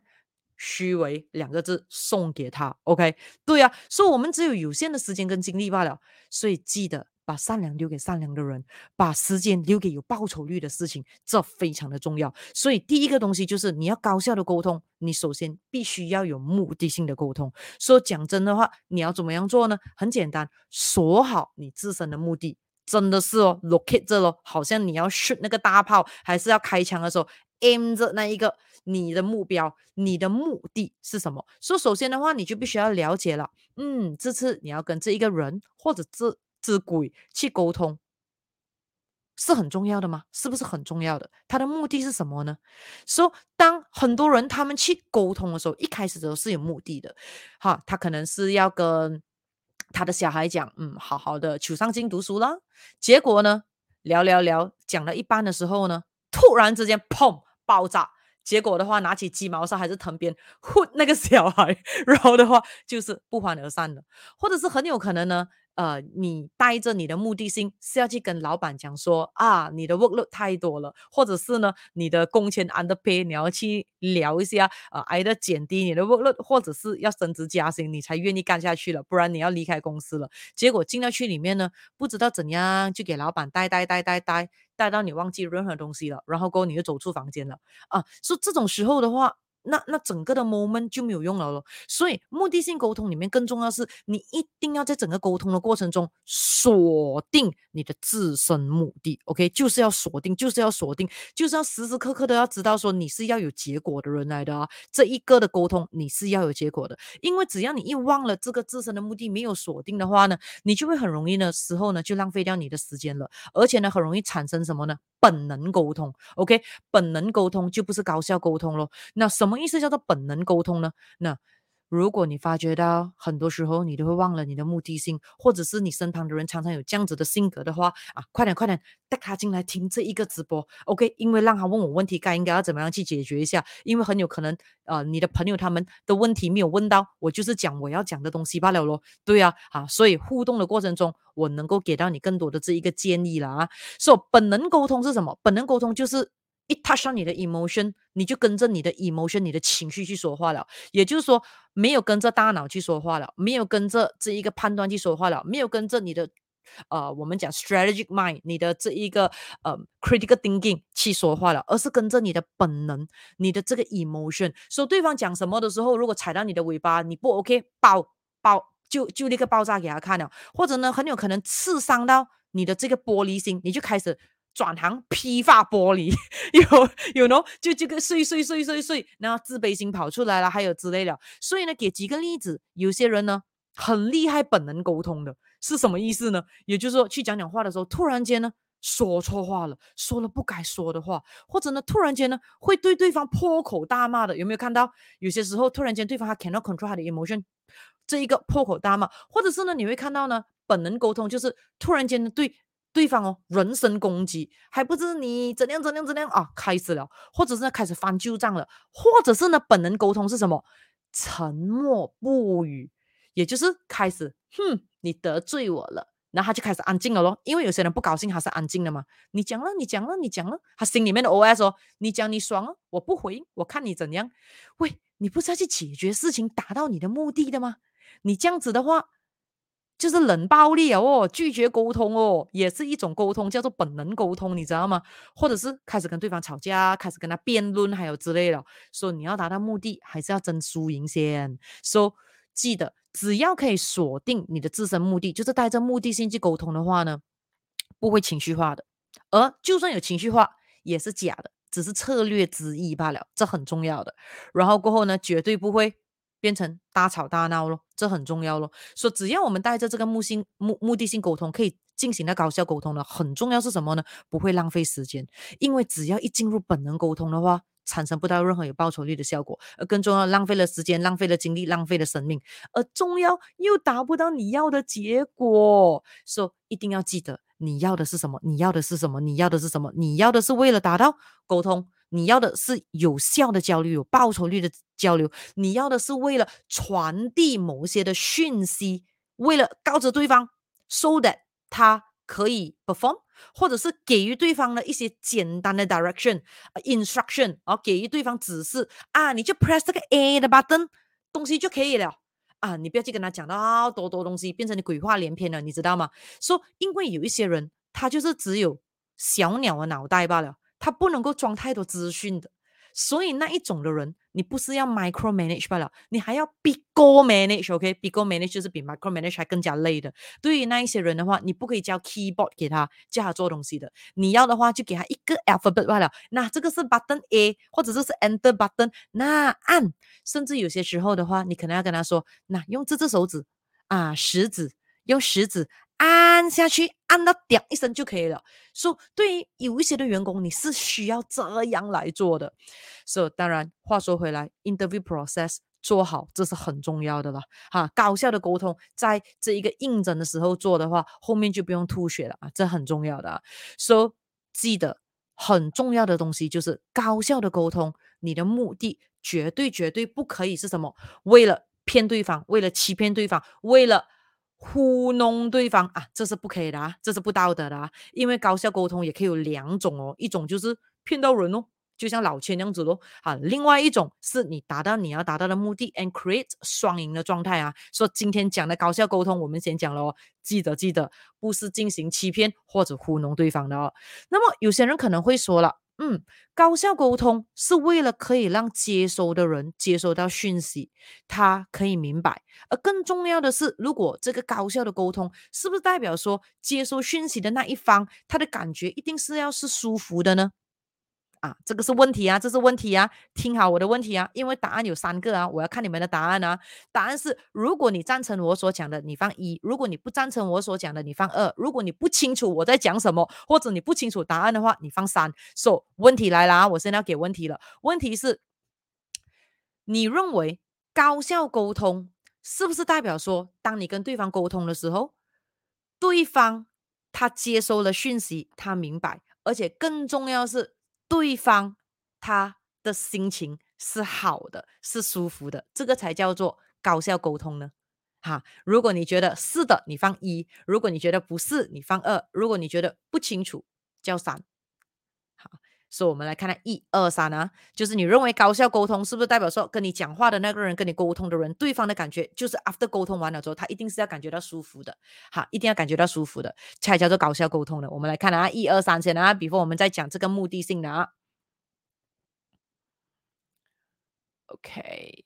虚伪两个字送给他，OK？对呀、啊，说、so, 我们只有有限的时间跟精力罢了，所以记得。把善良留给善良的人，把时间留给有报酬率的事情，这非常的重要。所以第一个东西就是你要高效的沟通，你首先必须要有目的性的沟通。说讲真的话，你要怎么样做呢？很简单，锁好你自身的目的，真的是哦，locate 这咯，好像你要 shoot 那个大炮，还是要开枪的时候，aim 着那一个你的目标，你的目的是什么？所以首先的话，你就必须要了解了，嗯，这次你要跟这一个人或者这。只鬼去沟通是很重要的吗？是不是很重要的？他的目的是什么呢？说、so, 当很多人他们去沟通的时候，一开始的时候是有目的的，哈，他可能是要跟他的小孩讲，嗯，好好的求上进读书啦。结果呢，聊聊聊，讲了一半的时候呢，突然之间砰爆炸。结果的话，拿起鸡毛扇还是藤鞭，呼那个小孩，[LAUGHS] 然后的话就是不欢而散了，或者是很有可能呢。呃，你带着你的目的性是要去跟老板讲说啊，你的 workload 太多了，或者是呢，你的工钱 underpay，你要去聊一下啊，挨着减低你的 workload，或者是要升职加薪，你才愿意干下去了，不然你要离开公司了。结果进到去里面呢，不知道怎样就给老板带带带带带带到你忘记任何东西了，然后过后你就走出房间了啊。说这种时候的话。那那整个的 moment 就没有用了咯，所以目的性沟通里面更重要是，你一定要在整个沟通的过程中锁定你的自身目的，OK，就是要锁定，就是要锁定，就是要时时刻刻都要知道说你是要有结果的人来的啊，这一个的沟通你是要有结果的，因为只要你一忘了这个自身的目的没有锁定的话呢，你就会很容易呢时候呢就浪费掉你的时间了，而且呢很容易产生什么呢？本能沟通，OK，本能沟通就不是高效沟通咯。那什么么意思叫做本能沟通呢？那如果你发觉到很多时候你都会忘了你的目的性，或者是你身旁的人常常有这样子的性格的话啊，快点快点带他进来听这一个直播，OK？因为让他问我问题，该应该要怎么样去解决一下？因为很有可能呃，你的朋友他们的问题没有问到，我就是讲我要讲的东西罢了咯。对啊，啊，所以互动的过程中，我能够给到你更多的这一个建议了啊。所以本能沟通是什么？本能沟通就是。一 touch 上你的 emotion，你就跟着你的 emotion、你的情绪去说话了。也就是说，没有跟着大脑去说话了，没有跟着这一个判断去说话了，没有跟着你的呃，我们讲 strategic mind，你的这一个呃 critical thinking 去说话了，而是跟着你的本能、你的这个 emotion。说对方讲什么的时候，如果踩到你的尾巴，你不 OK，爆爆就就立刻爆炸给他看了，或者呢，很有可能刺伤到你的这个玻璃心，你就开始。转行批发玻璃，[LAUGHS] 有有喏，就这个碎碎碎碎碎，然后自卑心跑出来了，还有之类的。所以呢，给几个例子，有些人呢很厉害，本能沟通的是什么意思呢？也就是说，去讲讲话的时候，突然间呢说错话了，说了不该说的话，或者呢，突然间呢，会对对方破口大骂的，有没有看到？有些时候突然间对方他 cannot control 他的 emotion，这一个破口大骂，或者是呢，你会看到呢，本能沟通就是突然间呢对对方哦人身攻击，还不知你怎样怎样怎样啊，开始了，或者是开始翻旧账了，或者是呢本能沟通是什么？沉默不语，也就是开始，哼，你得罪我了。然后他就开始安静了咯，因为有些人不高兴，他是安静的嘛。你讲了，你讲了，你讲了，他心里面的 OS 哦，你讲你爽了，我不回应，我看你怎样。喂，你不是要去解决事情，达到你的目的的吗？你这样子的话，就是冷暴力哦，拒绝沟通哦，也是一种沟通，叫做本能沟通，你知道吗？或者是开始跟对方吵架，开始跟他辩论，还有之类的。说你要达到目的，还是要争输赢先。说记得。只要可以锁定你的自身目的，就是带着目的性去沟通的话呢，不会情绪化的。而就算有情绪化，也是假的，只是策略之一罢了，这很重要的。然后过后呢，绝对不会变成大吵大闹咯，这很重要咯。所以只要我们带着这个目性目目的性沟通，可以进行的高效沟通的，很重要是什么呢？不会浪费时间，因为只要一进入本能沟通的话。产生不到任何有报酬率的效果，而更重要，浪费了时间，浪费了精力，浪费了生命，而重要又达不到你要的结果。所以一定要记得，你要的是什么？你要的是什么？你要的是什么？你要的是为了达到沟通，你要的是有效的交流，有报酬率的交流，你要的是为了传递某些的讯息，为了告知对方，so that 他可以 perform。或者是给予对方的一些简单的 direction、instruction，啊，给予对方指示啊，你就 press 这个 A 的 button，东西就可以了啊，你不要去跟他讲到多多东西，变成你鬼话连篇了，你知道吗？说、因为有一些人，他就是只有小鸟的脑袋罢了，他不能够装太多资讯的。所以那一种的人，你不是要 micro manage 罢了，你还要 pico manage，OK？pico manage 就是比 micro manage 还更加累的。对于那一些人的话，你不可以教 keyboard 给他，叫他做东西的。你要的话，就给他一个 alphabet 罢了。那这个是 button A，或者是是 enter button，那按。甚至有些时候的话，你可能要跟他说，那用这只手指啊，食指，用食指。按下去，按到点一声就可以了。所以，对于有一些的员工，你是需要这样来做的。所以，当然，话说回来，interview process 做好，这是很重要的了。哈，高效的沟通，在这一个应征的时候做的话，后面就不用吐血了啊，这很重要的。所以，记得很重要的东西就是高效的沟通，你的目的绝对绝对不可以是什么？为了骗对方，为了欺骗对方，为了。糊弄对方啊，这是不可以的啊，这是不道德的啊。因为高效沟通也可以有两种哦，一种就是骗到人哦，就像老千那样子咯。啊，另外一种是你达到你要达到的目的，and create 双赢的状态啊。说今天讲的高效沟通，我们先讲了哦，记得记得，不是进行欺骗或者糊弄对方的哦。那么有些人可能会说了。嗯，高效沟通是为了可以让接收的人接收到讯息，他可以明白。而更重要的是，如果这个高效的沟通，是不是代表说接收讯息的那一方，他的感觉一定是要是舒服的呢？啊，这个是问题啊，这是问题啊！听好我的问题啊，因为答案有三个啊，我要看你们的答案啊。答案是：如果你赞成我所讲的，你放一；如果你不赞成我所讲的，你放二；如果你不清楚我在讲什么，或者你不清楚答案的话，你放三。So，问题来了啊，我现在要给问题了。问题是，你认为高效沟通是不是代表说，当你跟对方沟通的时候，对方他接收了讯息，他明白，而且更重要是。对方他的心情是好的，是舒服的，这个才叫做高效沟通呢。哈，如果你觉得是的，你放一；如果你觉得不是，你放二；如果你觉得不清楚，叫三。所以我们来看看一二三呢，就是你认为高效沟通是不是代表说跟你讲话的那个人，跟你沟通的人，对方的感觉就是 after 沟通完了之后，他一定是要感觉到舒服的，好，一定要感觉到舒服的，才叫做高效沟通的。我们来看啊，一二三先啊比如我们在讲这个目的性的啊。OK，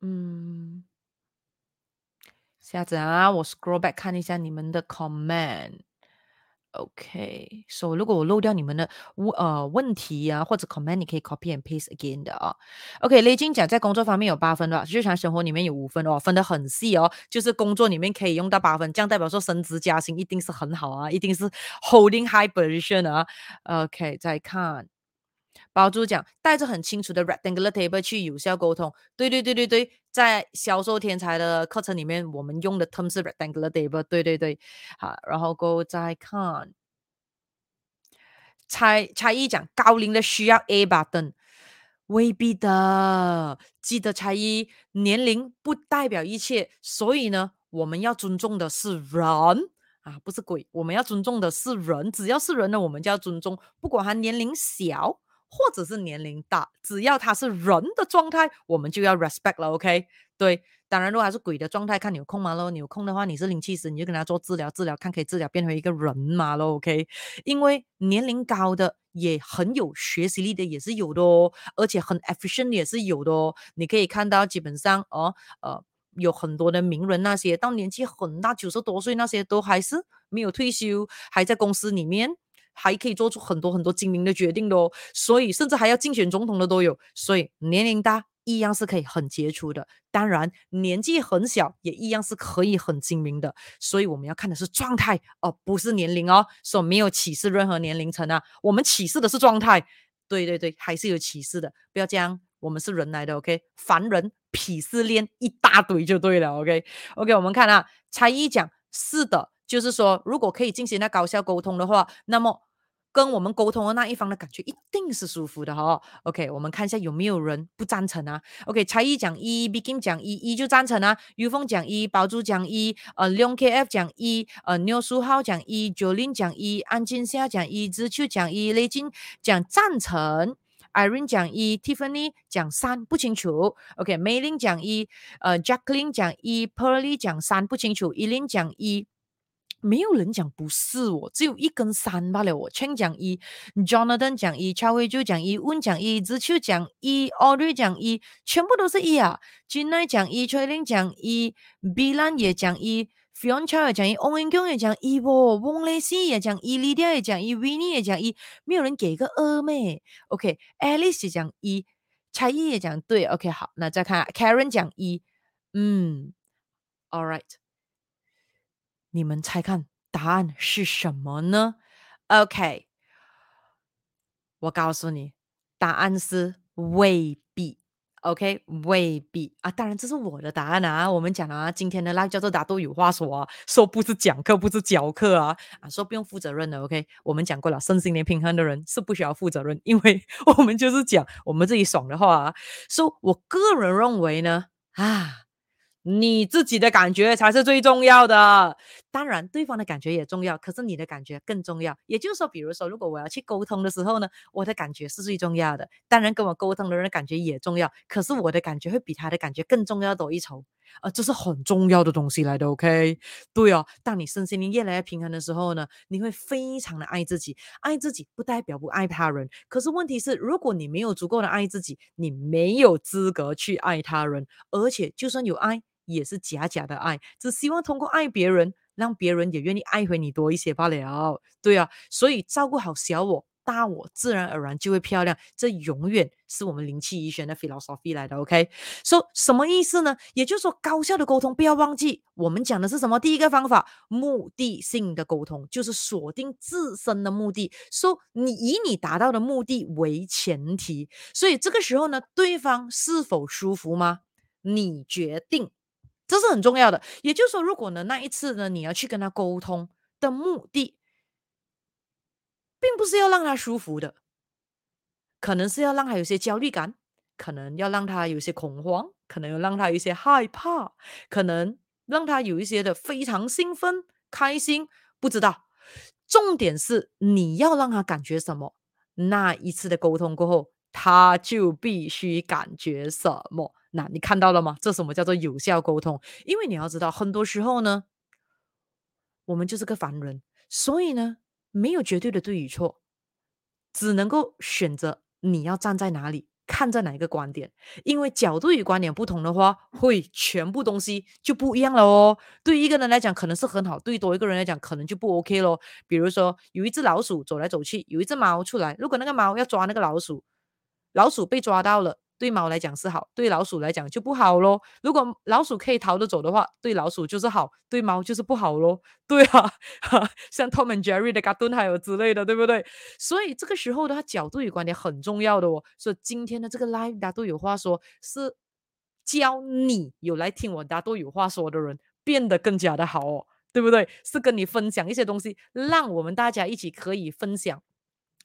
嗯，下子啊，我 scroll back 看一下你们的 comment。OK，so 如果我漏掉你们的问呃问题啊或者 comment，你可以 copy and paste again 的啊。OK，雷军讲在工作方面有八分的，日常生活里面有五分哦，分得很细哦。就是工作里面可以用到八分，这样代表说升职加薪一定是很好啊，一定是 holding high position 啊。OK，再看，包租讲带着很清楚的 rectangular table 去有效沟通。对对对对对，在销售天才的课程里面，我们用的 term 是 rectangular table。对对对，好，然后 go 再看。才才艺讲高龄的需要 A button，未必的。记得才艺年龄不代表一切，所以呢，我们要尊重的是人啊，不是鬼。我们要尊重的是人，只要是人呢，我们就要尊重，不管他年龄小或者是年龄大，只要他是人的状态，我们就要 respect 了。OK，对。当然，如果还是鬼的状态，看你有空吗咯？你有空的话，你是灵气师，你就跟他做治疗，治疗看可以治疗变回一个人嘛咯？OK，因为年龄高的也很有学习力的也是有的哦，而且很 efficient 也是有的哦。你可以看到，基本上哦，呃，有很多的名人那些到年纪很大，九十多岁那些都还是没有退休，还在公司里面，还可以做出很多很多精明的决定的哦。所以，甚至还要竞选总统的都有。所以，年龄大。一样是可以很杰出的，当然年纪很小也一样是可以很精明的，所以我们要看的是状态哦，不是年龄哦，所以没有歧视任何年龄层啊，我们歧视的是状态，对对对，还是有歧视的，不要这样，我们是人来的，OK，凡人鄙视链一大堆就对了，OK OK，我们看啊，才艺讲是的，就是说如果可以进行那高效沟通的话，那么。跟我们沟通的那一方的感觉一定是舒服的哈、哦。OK，我们看一下有没有人不赞成啊？OK，才艺讲一，Begin 讲一，一就赞成啊。于峰讲一，宝珠讲一，呃，龙 KF 讲一，呃，牛书浩讲一，Jolin 讲一，安金夏讲一，知秋讲一，雷金讲赞成，Irene 讲一，Tiffany 讲三不清楚。OK，Maylin 讲一，呃，Jacqueline 讲一，Pearly 讲三不清楚，Eileen 讲一。没有人讲不是我，只有一根三罢了。我 c h n 讲一，Jonathan 讲一，超慧就讲一，温讲一，子秋讲一，Audrey 讲一，全部都是一啊。金奈讲一，崔玲讲一，Bilan 也讲一，Fiona 也讲一，翁文强也讲一，哦，翁雷西也讲一，Lydia 也讲一，Winnie 也讲一，没有人给个二咩？OK，Alice 也讲一，才艺也讲对。OK，好，那再看 Karen 讲一，嗯，All right。你们猜看答案是什么呢？OK，我告诉你，答案是未必。OK，未必啊，当然这是我的答案啊。我们讲啊，今天的 live 叫做大都有话说啊，说不是讲课，不是教课啊，啊，说不用负责任的。OK，我们讲过了，身心灵平衡的人是不需要负责任，因为 [LAUGHS] 我们就是讲我们自己爽的话啊。说、我个人认为呢，啊。你自己的感觉才是最重要的，当然对方的感觉也重要，可是你的感觉更重要。也就是说，比如说，如果我要去沟通的时候呢，我的感觉是最重要的。当然，跟我沟通的人的感觉也重要，可是我的感觉会比他的感觉更重要多一筹，呃，这是很重要的东西来的。OK，对哦，当你身心灵越来越平衡的时候呢，你会非常的爱自己。爱自己不代表不爱他人，可是问题是，如果你没有足够的爱自己，你没有资格去爱他人，而且就算有爱。也是假假的爱，只希望通过爱别人，让别人也愿意爱回你多一些罢了。对啊，所以照顾好小我、大我，自然而然就会漂亮。这永远是我们灵气医学的 philosophy 来的。OK，so 什么意思呢？也就是说，高效的沟通，不要忘记我们讲的是什么？第一个方法，目的性的沟通，就是锁定自身的目的，说、你以你达到的目的为前提。所以这个时候呢，对方是否舒服吗？你决定。这是很重要的，也就是说，如果呢那一次呢你要去跟他沟通的目的，并不是要让他舒服的，可能是要让他有些焦虑感，可能要让他有些恐慌，可能要让他有些害怕，可能让他有一些的非常兴奋、开心，不知道。重点是你要让他感觉什么，那一次的沟通过后，他就必须感觉什么。那你看到了吗？这什么叫做有效沟通？因为你要知道，很多时候呢，我们就是个凡人，所以呢，没有绝对的对与错，只能够选择你要站在哪里，看在哪一个观点，因为角度与观点不同的话，会全部东西就不一样了哦。对一个人来讲可能是很好，对多一个人来讲可能就不 OK 咯。比如说有一只老鼠走来走去，有一只猫出来，如果那个猫要抓那个老鼠，老鼠被抓到了。对猫来讲是好，对老鼠来讲就不好咯。如果老鼠可以逃得走的话，对老鼠就是好，对猫就是不好咯。[LAUGHS] 对啊，像 Tom and Jerry 的卡通还有之类的，对不对？所以这个时候的话，角度与观点很重要的哦。所以今天的这个 live 大家都有话说，是教你有来听我大都有话说的人变得更加的好哦，对不对？是跟你分享一些东西，让我们大家一起可以分享。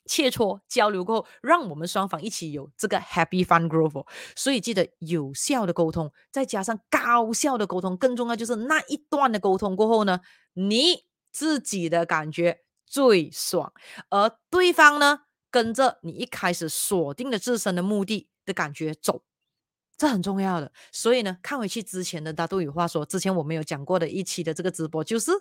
切磋交流过后，让我们双方一起有这个 happy fun growth。所以记得有效的沟通，再加上高效的沟通，更重要就是那一段的沟通过后呢，你自己的感觉最爽，而对方呢，跟着你一开始锁定了自身的目的的感觉走，这很重要的。所以呢，看回去之前的大都有话说，之前我们有讲过的一期的这个直播，就是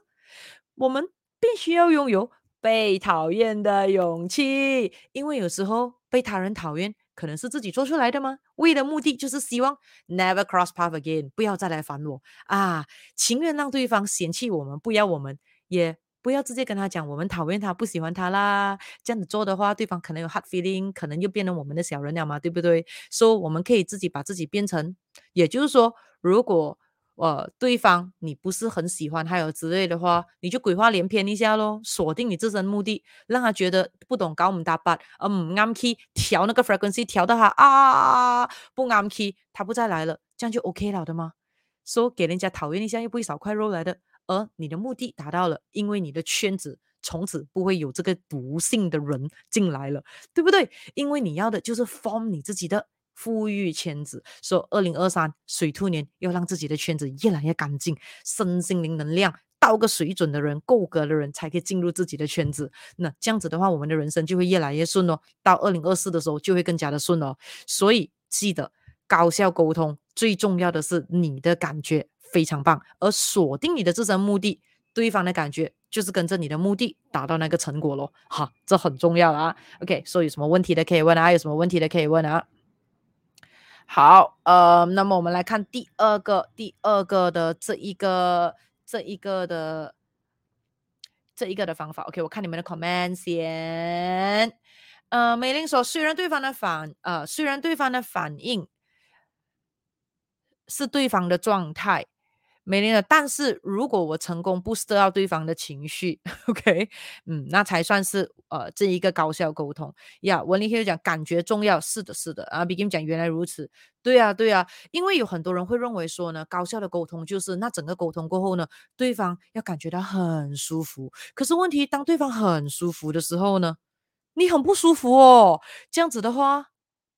我们必须要拥有。被讨厌的勇气，因为有时候被他人讨厌，可能是自己做出来的吗？为的目的就是希望 never cross path again，不要再来烦我啊！情愿让对方嫌弃我们，不要我们，也不要直接跟他讲我们讨厌他，不喜欢他啦。这样子做的话，对方可能有 hard feeling，可能又变成我们的小人了嘛，对不对？所以我们可以自己把自己变成，也就是说，如果。呃，对方你不是很喜欢，还有之类的话，你就鬼话连篇一下咯，锁定你自身目的，让他觉得不懂搞唔搭八，呃唔啱 key，调那个 frequency 调到他啊不啱 key，他不再来了，这样就 OK 了的吗？说、so, 给人家讨厌一下又不会少块肉来的，而你的目的达到了，因为你的圈子从此不会有这个不幸的人进来了，对不对？因为你要的就是 form 你自己的。富裕圈子，说二零二三水兔年要让自己的圈子越来越干净，身心灵能量到个水准的人，够格的人才可以进入自己的圈子。那这样子的话，我们的人生就会越来越顺哦。到二零二四的时候，就会更加的顺哦。所以记得高效沟通，最重要的是你的感觉非常棒，而锁定你的自身目的，对方的感觉就是跟着你的目的达到那个成果咯。哈，这很重要啊。OK，所以有什么问题的可以问啊，有什么问题的可以问啊。好，呃，那么我们来看第二个，第二个的这一个，这一个的，这一个的方法。OK，我看你们的 comment 先。呃，美玲说，虽然对方的反，呃，虽然对方的反应是对方的状态。美玲的，但是如果我成功 boost 到对方的情绪，OK，[LAUGHS] 嗯，那才算是呃这一个高效沟通呀。文林可以讲感觉重要，是的，是的啊。Begin 讲原来如此，对啊，对啊，因为有很多人会认为说呢，高效的沟通就是那整个沟通过后呢，对方要感觉到很舒服。可是问题当对方很舒服的时候呢，你很不舒服哦。这样子的话，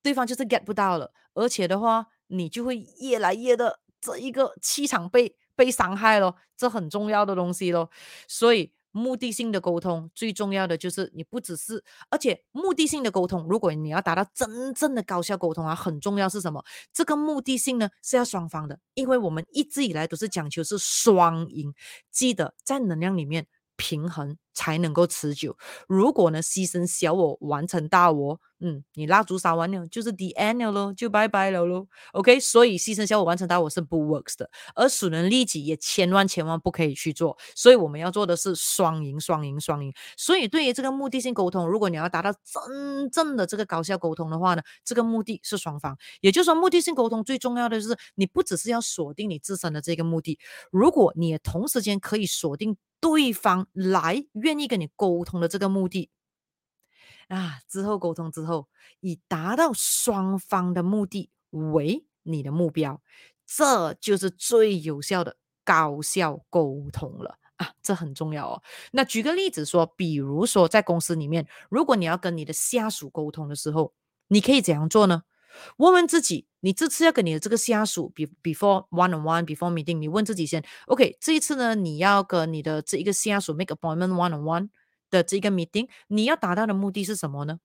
对方就是 get 不到了，而且的话，你就会越来越的。这一个气场被被伤害了，这很重要的东西咯。所以目的性的沟通最重要的就是你不只是，而且目的性的沟通，如果你要达到真正的高效沟通啊，很重要是什么？这个目的性呢是要双方的，因为我们一直以来都是讲求是双赢。记得在能量里面平衡才能够持久。如果呢牺牲小我完成大我。嗯，你蜡烛烧完了就是 the end 了，就拜拜了喽。OK，所以牺牲小我完成大我是不 works 的，而损人利己也千万千万不可以去做。所以我们要做的是双赢，双赢，双赢。所以对于这个目的性沟通，如果你要达到真正的这个高效沟通的话呢，这个目的是双方。也就是说，目的性沟通最重要的就是你不只是要锁定你自身的这个目的，如果你也同时间可以锁定对方来愿意跟你沟通的这个目的。啊，之后沟通之后，以达到双方的目的为你的目标，这就是最有效的高效沟通了啊！这很重要哦。那举个例子说，比如说在公司里面，如果你要跟你的下属沟通的时候，你可以怎样做呢？问问自己，你这次要跟你的这个下属，be before one on one before meeting，你问自己先，OK，这一次呢，你要跟你的这一个下属 make appointment one on one。的这个 meeting，你要达到的目的是什么呢？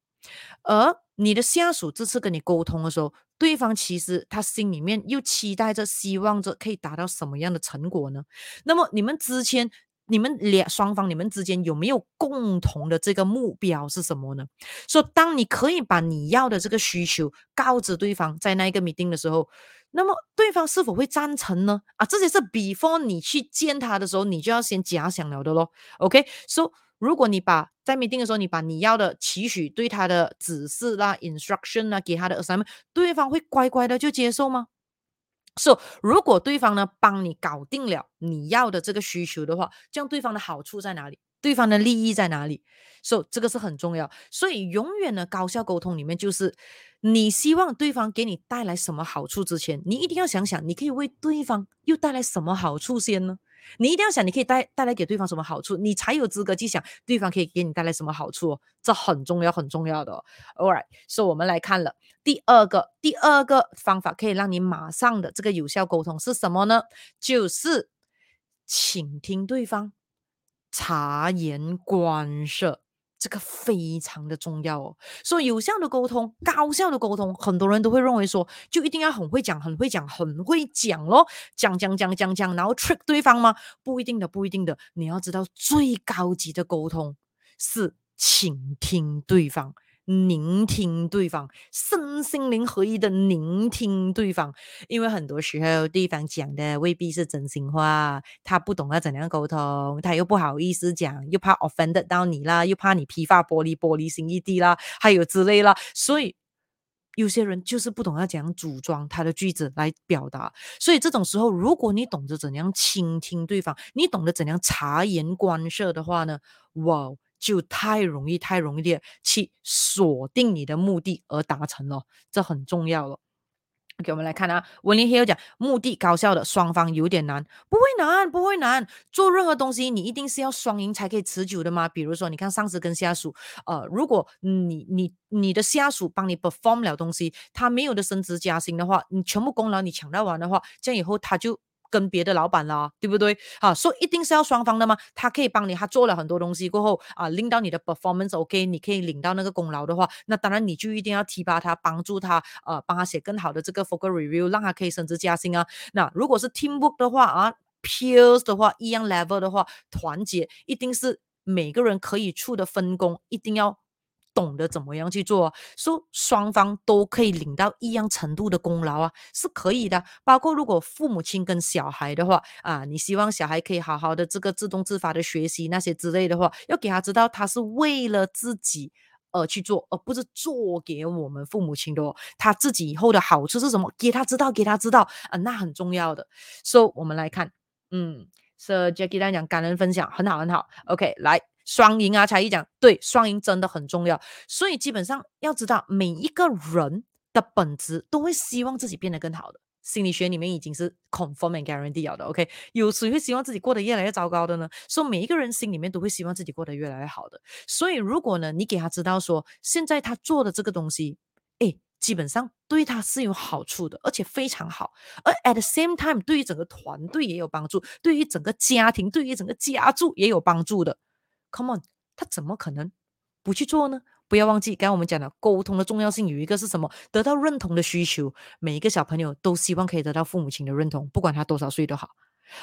而你的下属这次跟你沟通的时候，对方其实他心里面又期待着、希望着可以达到什么样的成果呢？那么你们之前你们俩双方你们之间有没有共同的这个目标是什么呢？说、当你可以把你要的这个需求告知对方，在那一个 meeting 的时候，那么对方是否会赞成呢？啊，这些是 before 你去见他的时候，你就要先假想了的咯。OK，so、如果你把在 meeting 的时候，你把你要的期许对他的指示啦、instruction 啦，给他的 assignment，对方会乖乖的就接受吗？So, 如果对方呢帮你搞定了你要的这个需求的话，这样对方的好处在哪里？对方的利益在哪里？So 这个是很重要。所以永远的高效沟通里面就是，你希望对方给你带来什么好处之前，你一定要想想你可以为对方又带来什么好处先呢？你一定要想你可以带带来给对方什么好处，你才有资格去想对方可以给你带来什么好处哦。这很重要，很重要的哦。All right，so 我们来看了。第二个，第二个方法可以让你马上的这个有效沟通是什么呢？就是倾听对方，察言观色，这个非常的重要哦。所以有效的沟通，高效的沟通，很多人都会认为说，就一定要很会讲，很会讲，很会讲咯，讲讲讲讲讲，然后 trick 对方吗？不一定的，不一定的。你要知道，最高级的沟通是倾听对方。聆听对方，身心灵合一的聆听对方，因为很多时候对方讲的未必是真心话，他不懂得怎样沟通，他又不好意思讲，又怕 offended 到你啦，又怕你批发玻璃玻璃心一地啦，还有之类啦，所以有些人就是不懂得怎样组装他的句子来表达，所以这种时候，如果你懂得怎样倾听对方，你懂得怎样察言观色的话呢，哇！就太容易，太容易的去锁定你的目的而达成了，这很重要了。OK，我们来看啊，文林 Hill 讲目的高效的双方有点难，不会难，不会难。做任何东西，你一定是要双赢才可以持久的吗？比如说，你看上司跟下属，呃，如果你你你的下属帮你 perform 了东西，他没有的升职加薪的话，你全部功劳你抢到完的话，这样以后他就。跟别的老板啦，对不对？啊，所以一定是要双方的吗？他可以帮你，他做了很多东西过后啊，令到你的 performance OK，你可以领到那个功劳的话，那当然你就一定要提拔他，帮助他，呃，帮他写更好的这个 focus review，让他可以升职加薪啊。那如果是 teamwork 的话啊，peers 的话，一样 level 的话，团结一定是每个人可以出的分工，一定要。懂得怎么样去做，说双方都可以领到一样程度的功劳啊，是可以的。包括如果父母亲跟小孩的话啊，你希望小孩可以好好的这个自动自发的学习那些之类的话，要给他知道他是为了自己而去做，而不是做给我们父母亲的哦。他自己以后的好处是什么？给他知道，给他知道啊，那很重要的。所以我们来看，嗯，Sir Jackie 讲感恩分享很好很好。OK，来。双赢啊，才一讲对，双赢真的很重要。所以基本上要知道，每一个人的本质都会希望自己变得更好的。心理学里面已经是 confirm and guarantee 了的。OK，有谁会希望自己过得越来越糟糕的呢？所以每一个人心里面都会希望自己过得越来越好的。所以如果呢，你给他知道说，现在他做的这个东西，诶，基本上对他是有好处的，而且非常好。而 at the same time，对于整个团队也有帮助，对于整个家庭，对于整个家族也有帮助的。Come on，他怎么可能不去做呢？不要忘记，刚刚我们讲的沟通的重要性有一个是什么？得到认同的需求。每一个小朋友都希望可以得到父母亲的认同，不管他多少岁都好。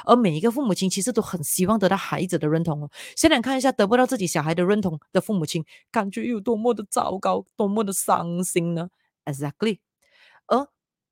而每一个父母亲其实都很希望得到孩子的认同哦。现在看一下得不到自己小孩的认同的父母亲，感觉有多么的糟糕，多么的伤心呢？Exactly。而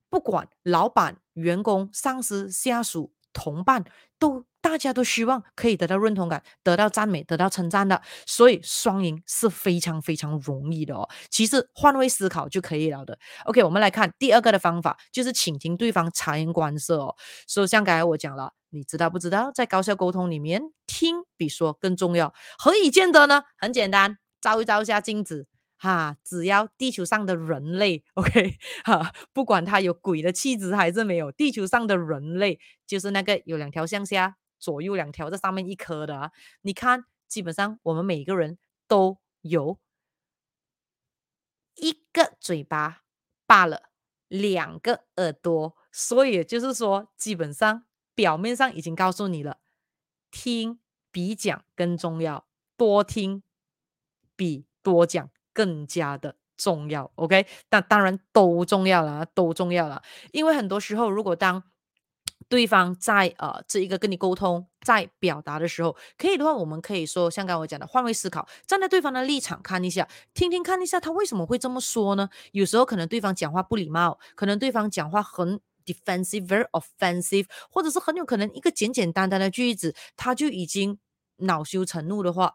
不管老板、员工、上司、下属、同伴都。大家都希望可以得到认同感，得到赞美，得到称赞的，所以双赢是非常非常容易的哦。其实换位思考就可以了的。OK，我们来看第二个的方法，就是倾听对方，察言观色哦。所以像刚才我讲了，你知道不知道，在高效沟通里面，听比说更重要。何以见得呢？很简单，照一照一下镜子。哈，只要地球上的人类，OK，[LAUGHS] 哈，不管他有鬼的气质还是没有，地球上的人类就是那个有两条向下。左右两条在上面一颗的啊，你看，基本上我们每个人都有一个嘴巴罢了，两个耳朵，所以就是说，基本上表面上已经告诉你了，听比讲更重要，多听比多讲更加的重要，OK？但当然都重要了，都重要了，因为很多时候如果当对方在呃这一个跟你沟通，在表达的时候，可以的话，我们可以说像刚我讲的，换位思考，站在对方的立场看一下，听听看一下他为什么会这么说呢？有时候可能对方讲话不礼貌，可能对方讲话很 defensive、very offensive，或者是很有可能一个简简单单的句子，他就已经恼羞成怒的话，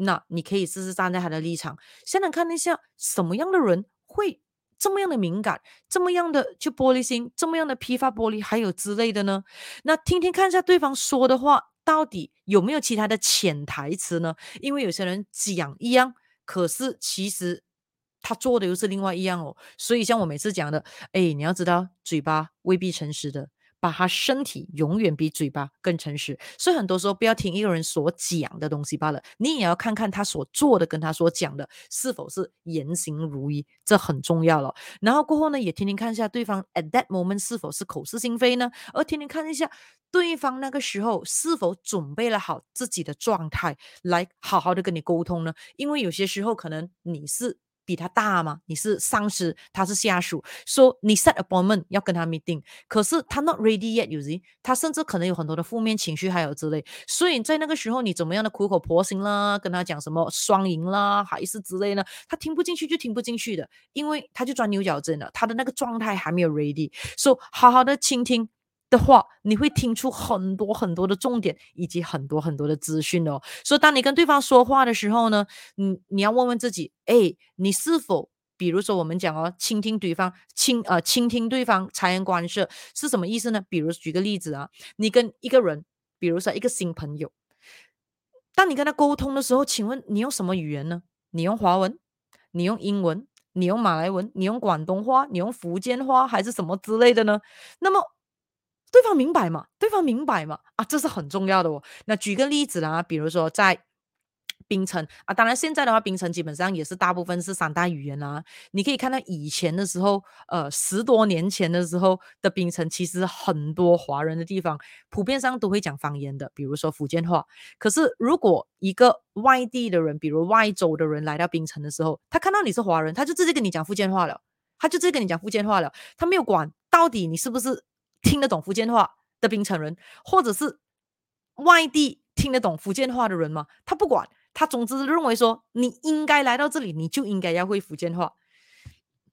那你可以试试站在他的立场，想想看一下什么样的人会。这么样的敏感，这么样的就玻璃心，这么样的批发玻璃，还有之类的呢？那听听看一下对方说的话，到底有没有其他的潜台词呢？因为有些人讲一样，可是其实他做的又是另外一样哦。所以像我每次讲的，哎，你要知道，嘴巴未必诚实的。把他身体永远比嘴巴更诚实，所以很多时候不要听一个人所讲的东西罢了，你也要看看他所做的跟他所讲的是否是言行如一，这很重要了。然后过后呢，也听听看一下对方 at that moment 是否是口是心非呢？而听听看一下对方那个时候是否准备了好自己的状态来好好的跟你沟通呢？因为有些时候可能你是。比他大吗？你是上司，他是下属，说、你 set appointment 要跟他 meeting，可是他 not ready yet，you see，他甚至可能有很多的负面情绪，还有之类，所以在那个时候你怎么样的苦口婆心啦，跟他讲什么双赢啦，还是之类呢？他听不进去就听不进去的，因为他就钻牛角尖了，他的那个状态还没有 ready，所、so, 好好的倾听。的话，你会听出很多很多的重点，以及很多很多的资讯哦。所以，当你跟对方说话的时候呢，你你要问问自己，哎，你是否，比如说我们讲哦，倾听对方，倾呃倾听对方，察言观色是什么意思呢？比如举个例子啊，你跟一个人，比如说一个新朋友，当你跟他沟通的时候，请问你用什么语言呢？你用华文？你用英文？你用马来文？你用广东话？你用福建话？还是什么之类的呢？那么。对方明白吗？对方明白吗？啊，这是很重要的哦。那举个例子啦，比如说在槟城啊，当然现在的话，槟城基本上也是大部分是三大语言啦。你可以看到以前的时候，呃，十多年前的时候的槟城，其实很多华人的地方，普遍上都会讲方言的，比如说福建话。可是如果一个外地的人，比如外州的人来到槟城的时候，他看到你是华人，他就直接跟你讲福建话了，他就直接跟你讲福建话了，他没有管到底你是不是。听得懂福建话的槟城人，或者是外地听得懂福建话的人吗？他不管，他总之认为说你应该来到这里，你就应该要会福建话。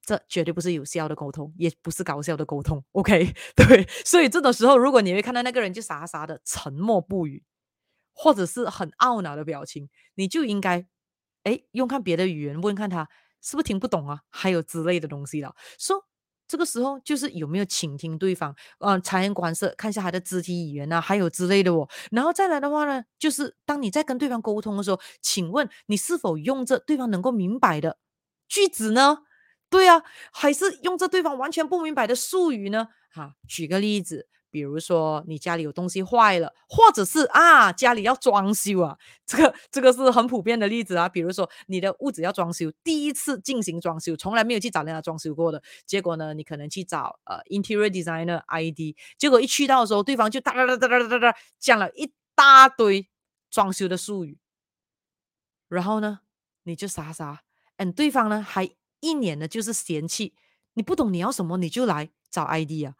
这绝对不是有效的沟通，也不是高效的沟通。OK，[LAUGHS] 对，所以这种时候，如果你会看到那个人就傻傻的沉默不语，或者是很懊恼的表情，你就应该哎用看别的语言问看他是不是听不懂啊，还有之类的东西了。说。这个时候就是有没有倾听对方，嗯、呃，察言观色，看一下他的肢体语言啊，还有之类的哦。然后再来的话呢，就是当你在跟对方沟通的时候，请问你是否用着对方能够明白的句子呢？对啊，还是用着对方完全不明白的术语呢？哈，举个例子。比如说你家里有东西坏了，或者是啊家里要装修啊，这个这个是很普遍的例子啊。比如说你的屋子要装修，第一次进行装修，从来没有去找人家装修过的，结果呢，你可能去找呃 interior designer ID，结果一去到的时候，对方就哒哒哒哒哒哒哒讲了一大堆装修的术语，然后呢，你就傻傻，嗯，对方呢还一脸的就是嫌弃，你不懂你要什么，你就来找 ID 啊。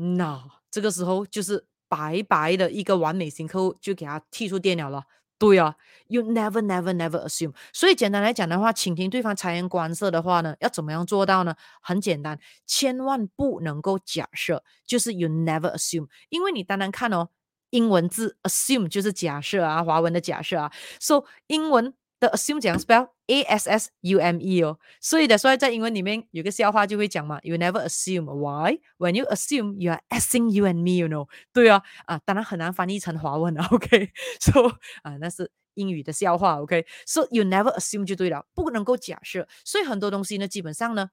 那、这个时候就是白白的一个完美型客户就给他踢出电脑了。对啊，You never never never assume。所以简单来讲的话，倾听对方察言观色的话呢，要怎么样做到呢？很简单，千万不能够假设，就是 You never assume。因为你单单看哦，英文字 assume 就是假设啊，华文的假设啊，So 英文。的 assume 怎样 spell？A S S U M E 哦，所以的，所以在英文里面有个笑话就会讲嘛，You never assume why when you assume you are asking you and me，you know？对啊，啊，当然很难翻译成华文啊，OK？So 啊，那是英语的笑话，OK？So you never assume 就对了，不能够假设，所以很多东西呢，基本上呢，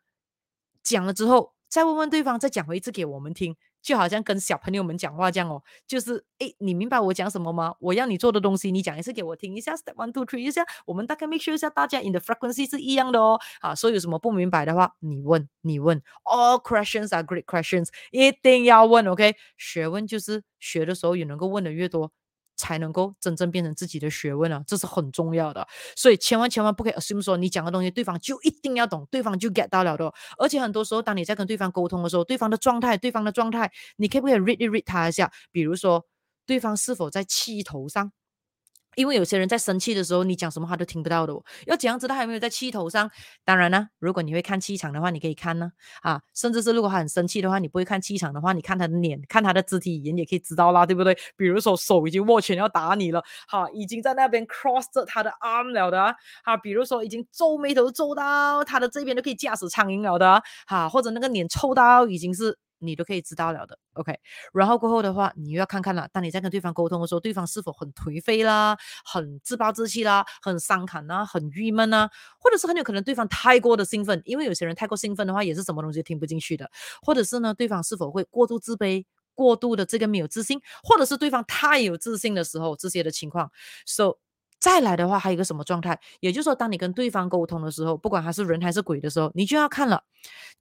讲了之后再问问对方，再讲回一次给我们听。就好像跟小朋友们讲话这样哦，就是哎，你明白我讲什么吗？我要你做的东西，你讲一次给我听一下，step one two three 一下，我们大概 make sure 一下，大家 in the frequency 是一样的哦。啊，所以有什么不明白的话，你问，你问，all questions are great questions，一定要问，OK？学问就是学的时候，也能够问的越多，才能够真正变成自己的学问了，这是很重要的。所以千万千万不可以 assume 说你讲的东西对方就一定要懂，对方就 get 到了的。而且很多时候，当你在跟对方沟通的时候，对方的状态，对方的状态，你可不可以 read 一 read 他一下？比如说，对方是否在气头上？因为有些人在生气的时候，你讲什么话都听不到的。要怎样知道他有没有在气头上？当然呢，如果你会看气场的话，你可以看呢。啊，甚至是如果他很生气的话，你不会看气场的话，你看他的脸，看他的肢体语言也可以知道啦，对不对？比如说手已经握拳要打你了，哈，已经在那边 cross 着他的 arm 了的，哈，比如说已经皱眉头皱到他的这边都可以驾驶苍蝇了的，哈，或者那个脸臭到已经是。你都可以知道了的，OK。然后过后的话，你又要看看了。当你在跟对方沟通的时候，对方是否很颓废啦，很自暴自弃啦，很伤感啦，很郁闷啊，或者是很有可能对方太过的兴奋，因为有些人太过兴奋的话，也是什么东西听不进去的。或者是呢，对方是否会过度自卑，过度的这个没有自信，或者是对方太有自信的时候，这些的情况。So 再来的话，还有一个什么状态？也就是说，当你跟对方沟通的时候，不管他是人还是鬼的时候，你就要看了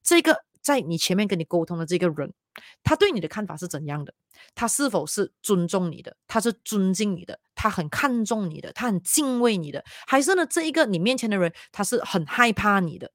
这个。在你前面跟你沟通的这个人，他对你的看法是怎样的？他是否是尊重你的？他是尊敬你的？他很看重你的？他很敬畏你的？还是呢，这一个你面前的人，他是很害怕你的？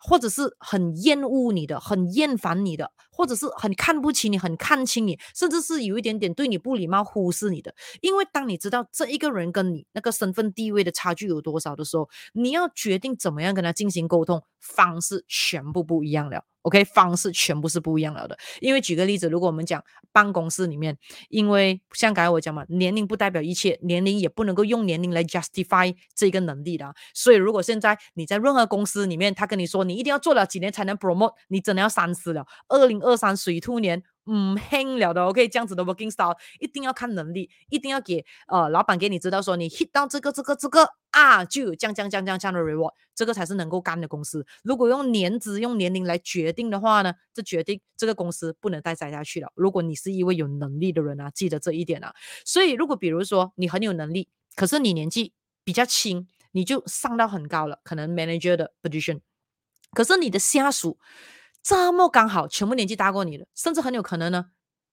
或者是很厌恶你的，很厌烦你的，或者是很看不起你，很看轻你，甚至是有一点点对你不礼貌、忽视你的。因为当你知道这一个人跟你那个身份地位的差距有多少的时候，你要决定怎么样跟他进行沟通，方式全部不一样了。OK，方式全部是不一样了的。因为举个例子，如果我们讲办公室里面，因为像刚才我讲嘛，年龄不代表一切，年龄也不能够用年龄来 justify 这个能力的。所以如果现在你在任何公司里面，他跟你说你一定要做了几年才能 promote，你真的要三思了。二零二三水兔年。唔轻了的，OK，这样子的 working style 一定要看能力，一定要给呃老板给你知道说你 hit 到这个这个这个啊，就有降降降降降的 reward，这个才是能够干的公司。如果用年资用年龄来决定的话呢，这决定这个公司不能再待下去了。如果你是一位有能力的人啊，记得这一点啊。所以如果比如说你很有能力，可是你年纪比较轻，你就上到很高了，可能 manager 的 position，可是你的下属。这么刚好，全部年纪大过你的，甚至很有可能呢，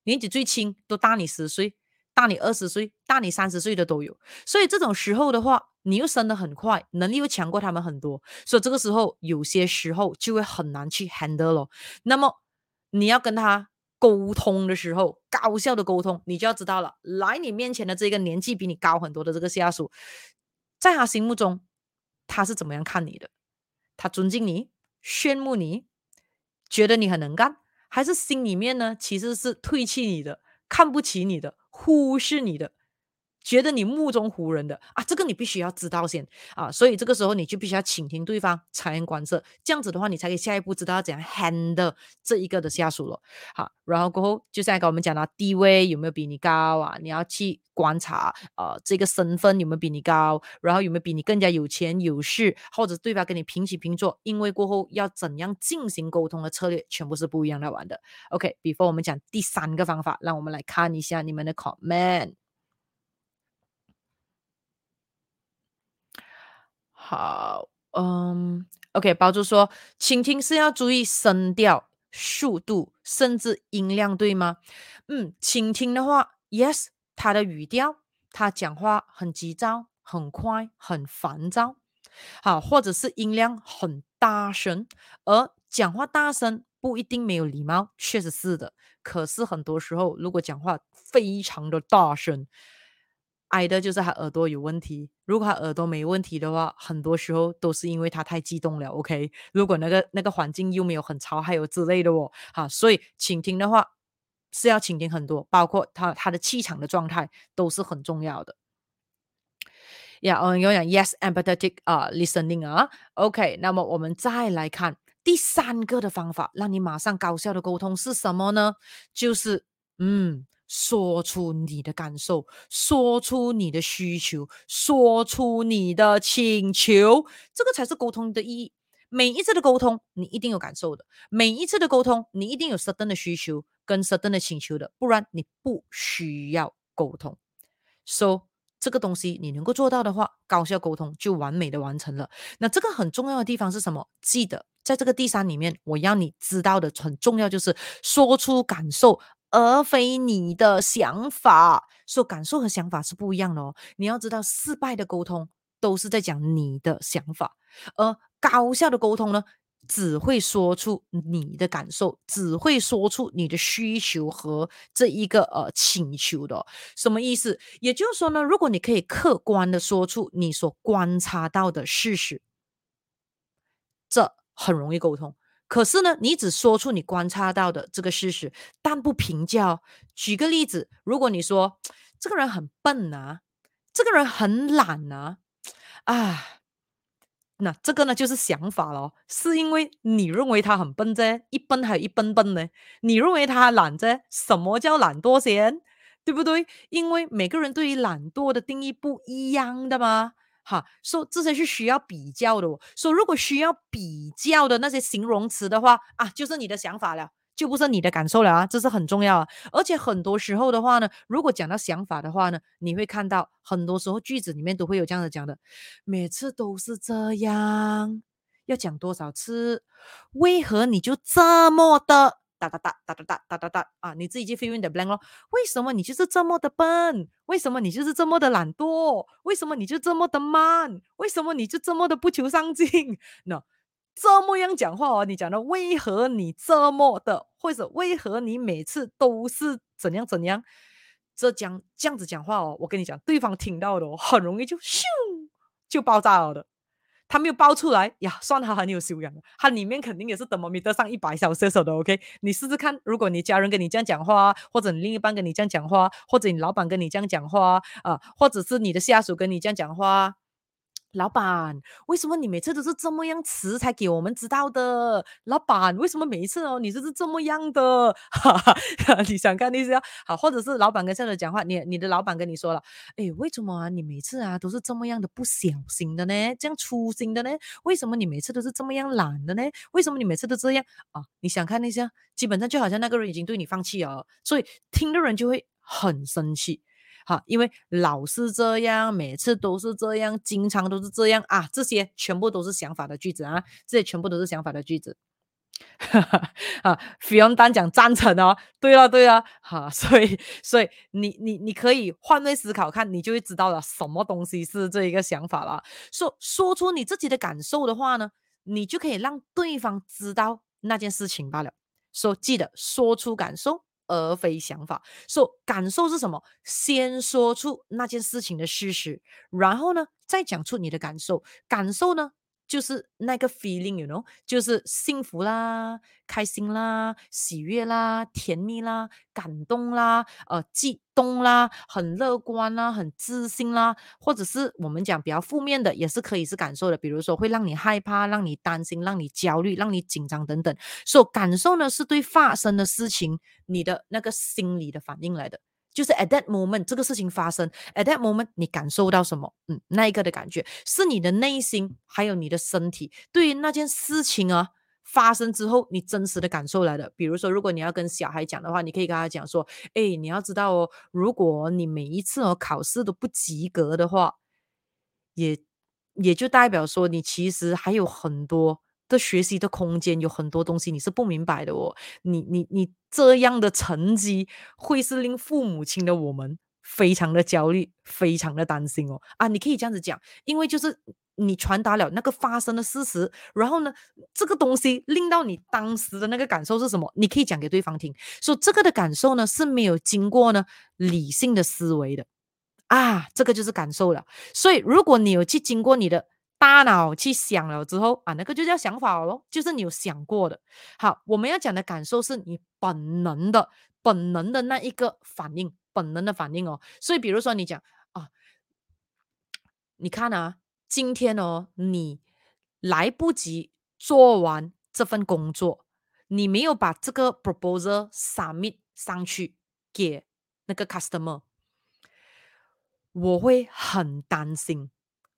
年纪最轻都大你十岁，大你二十岁，大你三十岁的都有。所以这种时候的话，你又升得很快，能力又强过他们很多，所以这个时候有些时候就会很难去 handle 了。那么你要跟他沟通的时候，高效的沟通，你就要知道了，来你面前的这个年纪比你高很多的这个下属，在他心目中他是怎么样看你的？他尊敬你，羡慕你。觉得你很能干，还是心里面呢，其实是唾弃你的，看不起你的，忽视你的。觉得你目中无人的啊，这个你必须要知道先啊，所以这个时候你就必须要倾听对方，察言观色，这样子的话，你才可以下一步知道要怎样 handle 这一个的下属了。好，然后过后就像跟我们讲到，地位有没有比你高啊？你要去观察呃这个身份有没有比你高，然后有没有比你更加有钱有势，或者对方跟你平起平坐，因为过后要怎样进行沟通的策略，全部是不一样来玩的。OK，before、我们讲第三个方法，让我们来看一下你们的 comment。好，嗯，OK，包住说，倾听是要注意声调、速度，甚至音量，对吗？嗯，倾听的话，Yes，他的语调，他讲话很急躁、很快、很烦躁，好，或者是音量很大声，而讲话大声不一定没有礼貌，确实是的。可是很多时候，如果讲话非常的大声，挨的就是他耳朵有问题。如果他耳朵没问题的话，很多时候都是因为他太激动了。OK，如果那个那个环境又没有很吵，还有之类的哦，好，所以倾听的话是要倾听很多，包括他他的气场的状态都是很重要的。呀，嗯有讲 yes，empathetic 啊，listening 啊，OK。那么我们再来看第三个的方法，让你马上高效的沟通是什么呢？就是嗯。说出你的感受，说出你的需求，说出你的请求，这个才是沟通的意义。每一次的沟通，你一定有感受的；每一次的沟通，你一定有 certain 的需求跟 certain 的请求的，不然你不需要沟通。So 这个东西你能够做到的话，高效沟通就完美的完成了。那这个很重要的地方是什么？记得。在这个第三里面，我要你知道的很重要，就是说出感受，而非你的想法。说感受和想法是不一样的哦。你要知道，失败的沟通都是在讲你的想法，而高效的沟通呢，只会说出你的感受，只会说出你的需求和这一个呃请求的。什么意思？也就是说呢，如果你可以客观的说出你所观察到的事实，这很容易沟通。可是呢，你只说出你观察到的这个事实，但不评价哦。举个例子，如果你说这个人很笨啊，这个人很懒啊，啊，那这个呢就是想法咯，是因为你认为他很笨啫，一笨还有一笨笨呢。你认为他懒啫，什么叫懒惰先？对不对？因为每个人对于懒惰的定义不一样的嘛。哈，说这些是需要比较的哦。说如果需要比较的那些形容词的话啊，就是你的想法了，就不是你的感受了啊，这是很重要啊。而且很多时候的话呢，如果讲到想法的话呢，你会看到很多时候句子里面都会有这样子讲的，每次都是这样，要讲多少次？为何你就这么的？哒哒哒哒哒哒哒哒哒啊！你自己去 fill in the blank 咯。为什么你就是这么的笨？为什么你就是这么的懒惰？为什么你就这么的慢？为什么你就这么的不求上进？那这么样讲话哦，你讲的为何你这么的，或者为何你每次都是怎样怎样？这讲这样子讲话哦，我跟你讲，对方听到的哦，很容易就咻就爆炸了的。他没有爆出来呀，算他很有修养，他里面肯定也是等猫咪得上一百小射手的。OK，你试试看，如果你家人跟你这样讲话，或者你另一半跟你这样讲话，或者你老板跟你这样讲话啊、呃，或者是你的下属跟你这样讲话。老板，为什么你每次都是这么样迟才给我们知道的？老板，为什么每一次哦，你就是这么样的？哈哈，你想看那些好，或者是老板跟下属讲话，你你的老板跟你说了，哎，为什么啊？你每次啊都是这么样的不小心的呢？这样粗心的呢？为什么你每次都是这么样懒的呢？为什么你每次都这样啊？你想看那些，基本上就好像那个人已经对你放弃了，所以听的人就会很生气。哈，因为老是这样，每次都是这样，经常都是这样啊，这些全部都是想法的句子啊，这些全部都是想法的句子。哈哈，啊，菲佣丹讲赞成哦，对了对了，哈，[LAUGHS] 所以所以你你你可以换位思考看，你就会知道了什么东西是这一个想法了。说说出你自己的感受的话呢，你就可以让对方知道那件事情罢了。说记得说出感受。而非想法，说、感受是什么？先说出那件事情的事实，然后呢，再讲出你的感受。感受呢？就是那个 feeling，you know，就是幸福啦、开心啦、喜悦啦、甜蜜啦、感动啦、呃、激动啦、很乐观啦、很自信啦，或者是我们讲比较负面的，也是可以是感受的，比如说会让你害怕、让你担心、让你焦虑、让你紧张等等。所以感受呢，是对发生的事情你的那个心理的反应来的。就是 at that moment 这个事情发生，at that moment 你感受到什么？嗯，那一个的感觉是你的内心还有你的身体对于那件事情啊发生之后你真实的感受来的。比如说，如果你要跟小孩讲的话，你可以跟他讲说：“哎，你要知道哦，如果你每一次哦考试都不及格的话，也也就代表说你其实还有很多。”的学习的空间有很多东西你是不明白的哦，你你你这样的成绩会是令父母亲的我们非常的焦虑，非常的担心哦啊！你可以这样子讲，因为就是你传达了那个发生的事实，然后呢，这个东西令到你当时的那个感受是什么？你可以讲给对方听，说这个的感受呢是没有经过呢理性的思维的啊，这个就是感受了。所以如果你有去经过你的。大脑去想了之后啊，那个就叫想法咯，就是你有想过的。好，我们要讲的感受是你本能的、本能的那一个反应，本能的反应哦。所以，比如说你讲啊，你看啊，今天哦，你来不及做完这份工作，你没有把这个 proposal submit 上去给那个 customer，我会很担心。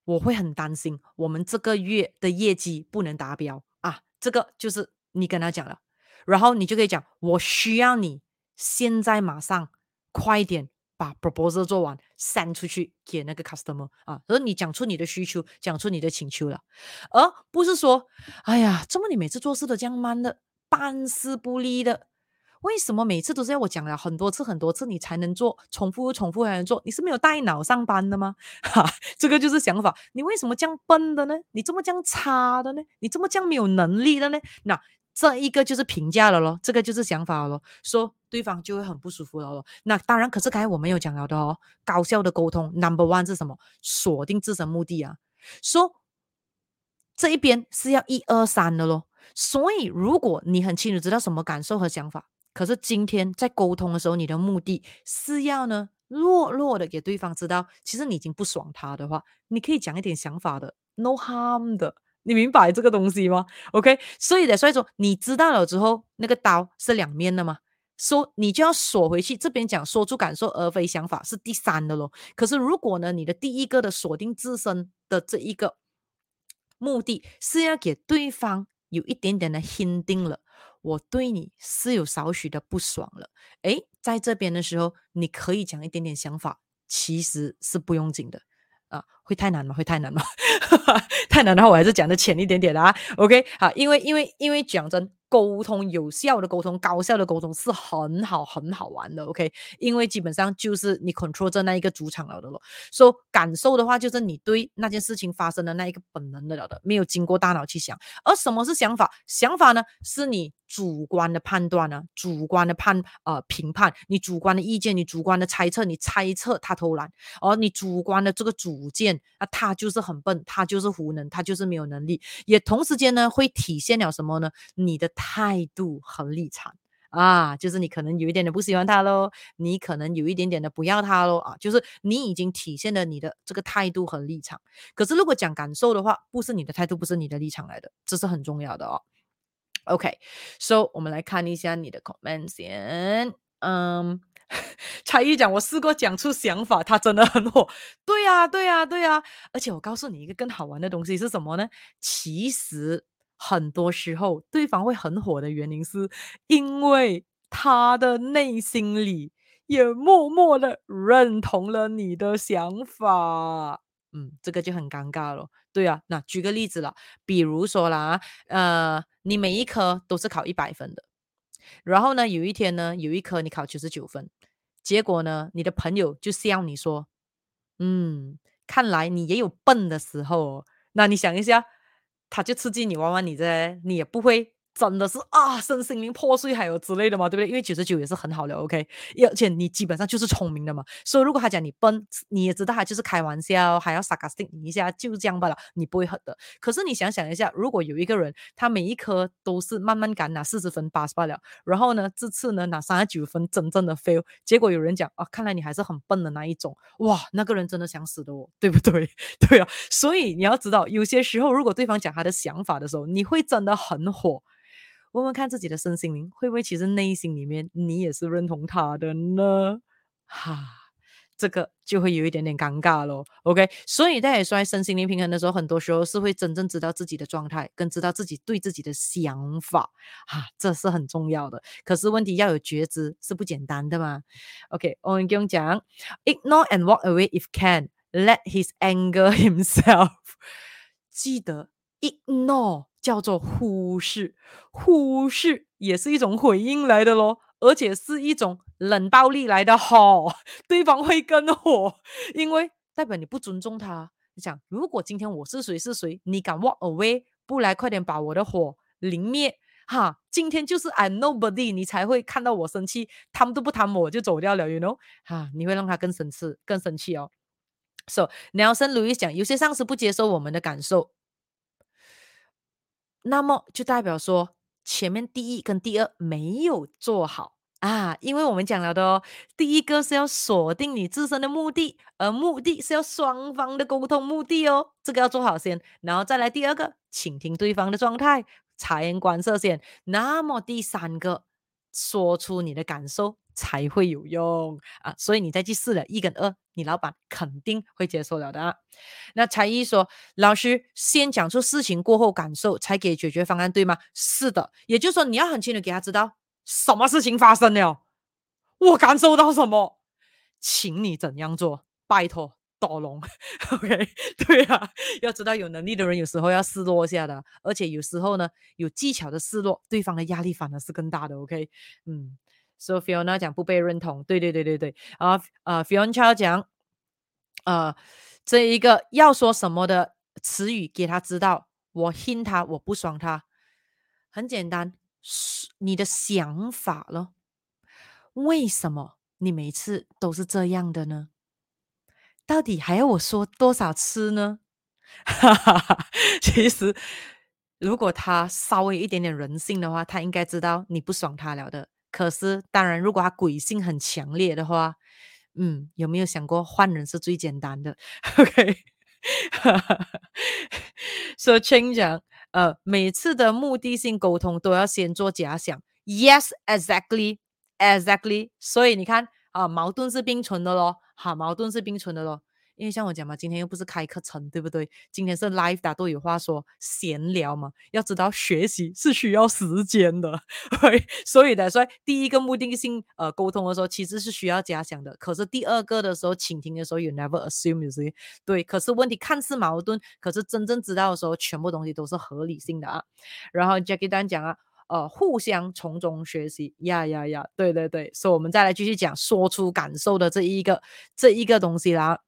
我会很担心，我们这个月的业绩不能达标啊！这个就是你跟他讲了，然后你就可以讲，我需要你现在马上快点把 proposal 做完，send 出去给那个 customer 啊！而你讲出你的需求，讲出你的请求了，而不是说，哎呀，怎么你每次做事都这样慢的，办事不力的？为什么每次都是要我讲了很多次很多次你才能做，重复又重复才能做？你是没有带脑上班的吗？[LAUGHS] 哈，这个就是想法。你为什么这样笨的呢？你这么这样差的呢？你这么这样没有能力的呢？那这一个就是评价了咯，这个就是想法了咯，说对方就会很不舒服了咯。那当然，可是刚才我们有讲了的哦，高效的沟通，Number one 是什么？锁定自身目的啊，说这一边是要一二三的咯。所以如果你很清楚知道什么感受和想法。可是今天在沟通的时候，你的目的是要呢，弱弱的给对方知道，其实你已经不爽他的话，你可以讲一点想法的，no harm 的，你明白这个东西吗？OK，所以的，所以说你知道了之后，那个刀是两面的嘛，说你就要锁回去，这边讲说出感受而非想法是第三的咯。可是如果呢，你的第一个的锁定自身的这一个目的是要给对方有一点点的 hinting 了。我对你是有少许的不爽了，诶，在这边的时候，你可以讲一点点想法，其实是不用紧的啊，会太难吗？会太难吗？[LAUGHS] 太难的话，我还是讲的浅一点点啦。OK，好，因为因为因为讲真。沟通有效的沟通，高效的沟通是很好很好玩的，OK？因为基本上就是你 control 着那一个主场了的咯。说、so, 感受的话，就是你对那件事情发生的那一个本能的了的，没有经过大脑去想。而什么是想法？想法呢，是你主观的判断呢，主观的判呃评判，你主观的意见，你主观的猜测，你猜测他偷懒，而你主观的这个主见啊，他就是很笨，他就是无能，他就是没有能力。也同时间呢，会体现了什么呢？你的。态度和立场啊，就是你可能有一点点不喜欢他喽，你可能有一点点的不要他喽啊，就是你已经体现了你的这个态度和立场。可是如果讲感受的话，不是你的态度，不是你的立场来的，这是很重要的哦。OK，so、我们来看一下你的 comment 先。嗯，[LAUGHS] 才艺讲我试过讲出想法，他真的很火。对呀，对呀，对呀。而且我告诉你一个更好玩的东西是什么呢？其实。很多时候，对方会很火的原因是，因为他的内心里也默默的认同了你的想法。嗯，这个就很尴尬了。对啊，那举个例子了，比如说啦，呃，你每一科都是考一百分的，然后呢，有一天呢，有一科你考九十九分，结果呢，你的朋友就笑你说，嗯，看来你也有笨的时候。那你想一下。他就刺激你玩玩你的，你也不会真的是啊，身心灵破碎还有之类的嘛，对不对？因为九十九也是很好的，OK。而且你基本上就是聪明的嘛，所以如果他讲你笨，你也知道他就是开玩笑，还要 sarcastic 一下，就这样罢了，你不会狠的。可是你想想一下，如果有一个人，他每一科都是慢慢赶拿四十分 pass 罢了，然后呢，这次呢拿三十九分，真正的 fail，结果有人讲啊，看来你还是很笨的那一种，哇，那个人真的想死的哦，对不对？[LAUGHS] 对啊，所以你要知道，有些时候如果对方讲他的想法的时候，你会真的很火。问问看自己的身心灵，会不会其实内心里面你也是认同他的呢？哈，这个就会有一点点尴尬咯。OK，所以在说身心灵平衡的时候，很多时候是会真正知道自己的状态，跟知道自己对自己的想法，哈，这是很重要的。可是问题要有觉知是不简单的嘛。OK，我们讲，ignore and walk away if can, let his anger [LAUGHS] himself。记得 ignore。叫做忽视，忽视也是一种回应来的咯，而且是一种冷暴力来的吼，[LAUGHS] 对方会更火，因为代表你不尊重他。你想，如果今天我是谁是谁，你敢 walk away，不来快点把我的火淋灭，哈，今天就是 I'm nobody，你才会看到我生气，他们都不谈我就走掉了，you know，哈，你会让他更生气，更生气哦。So Nelson Louis 讲，有些上司不接受我们的感受。那么就代表说，前面第一跟第二没有做好啊，因为我们讲了的哦，第一个是要锁定你自身的目的，而目的是要双方的沟通目的哦，这个要做好先，然后再来第二个，倾听对方的状态，察言观色先，那么第三个，说出你的感受。才会有用啊！所以你再去试了一跟二，你老板肯定会接受了的啊。那才艺说，老师先讲出事情过后感受，才给解决方案，对吗？是的，也就是说你要很清楚给他知道什么事情发生了，我感受到什么，请你怎样做，拜托，多龙，[LAUGHS] OK，[LAUGHS] 对啊，要知道有能力的人有时候要示弱一下的，而且有时候呢，有技巧的示弱，对方的压力反而是更大的，OK，嗯。所以 Fiona 讲不被认同，对对对对对。啊啊，Fiona 讲，呃，这一个要说什么的词语给他知道，我 hint 他，我不爽他，很简单，你的想法咯。为什么你每次都是这样的呢？到底还要我说多少次呢？哈哈哈，其实。如果他稍微一点点人性的话，他应该知道你不爽他了的。可是，当然，如果他鬼性很强烈的话，嗯，有没有想过换人是最简单的？[LAUGHS] OK，所以 Ching 讲，呃，每次的目的性沟通都要先做假想。Yes，exactly，exactly。所以你看啊，矛盾是并存的咯，好，矛盾是并存的咯。因为像我讲嘛，今天又不是开课程，对不对？今天是 live，大家都有话说，闲聊嘛。要知道学习是需要时间的，[LAUGHS] 所以的，所以第一个目的性呃沟通的时候，其实是需要假想的。可是第二个的时候，倾听的时候，you never assume，you see？对。可是问题看似矛盾，可是真正知道的时候，全部东西都是合理性的啊。然后 Jackie 丹讲啊，呃，互相从中学习，呀呀呀，对对对。所以我们再来继续讲说出感受的这一个这一个东西啦。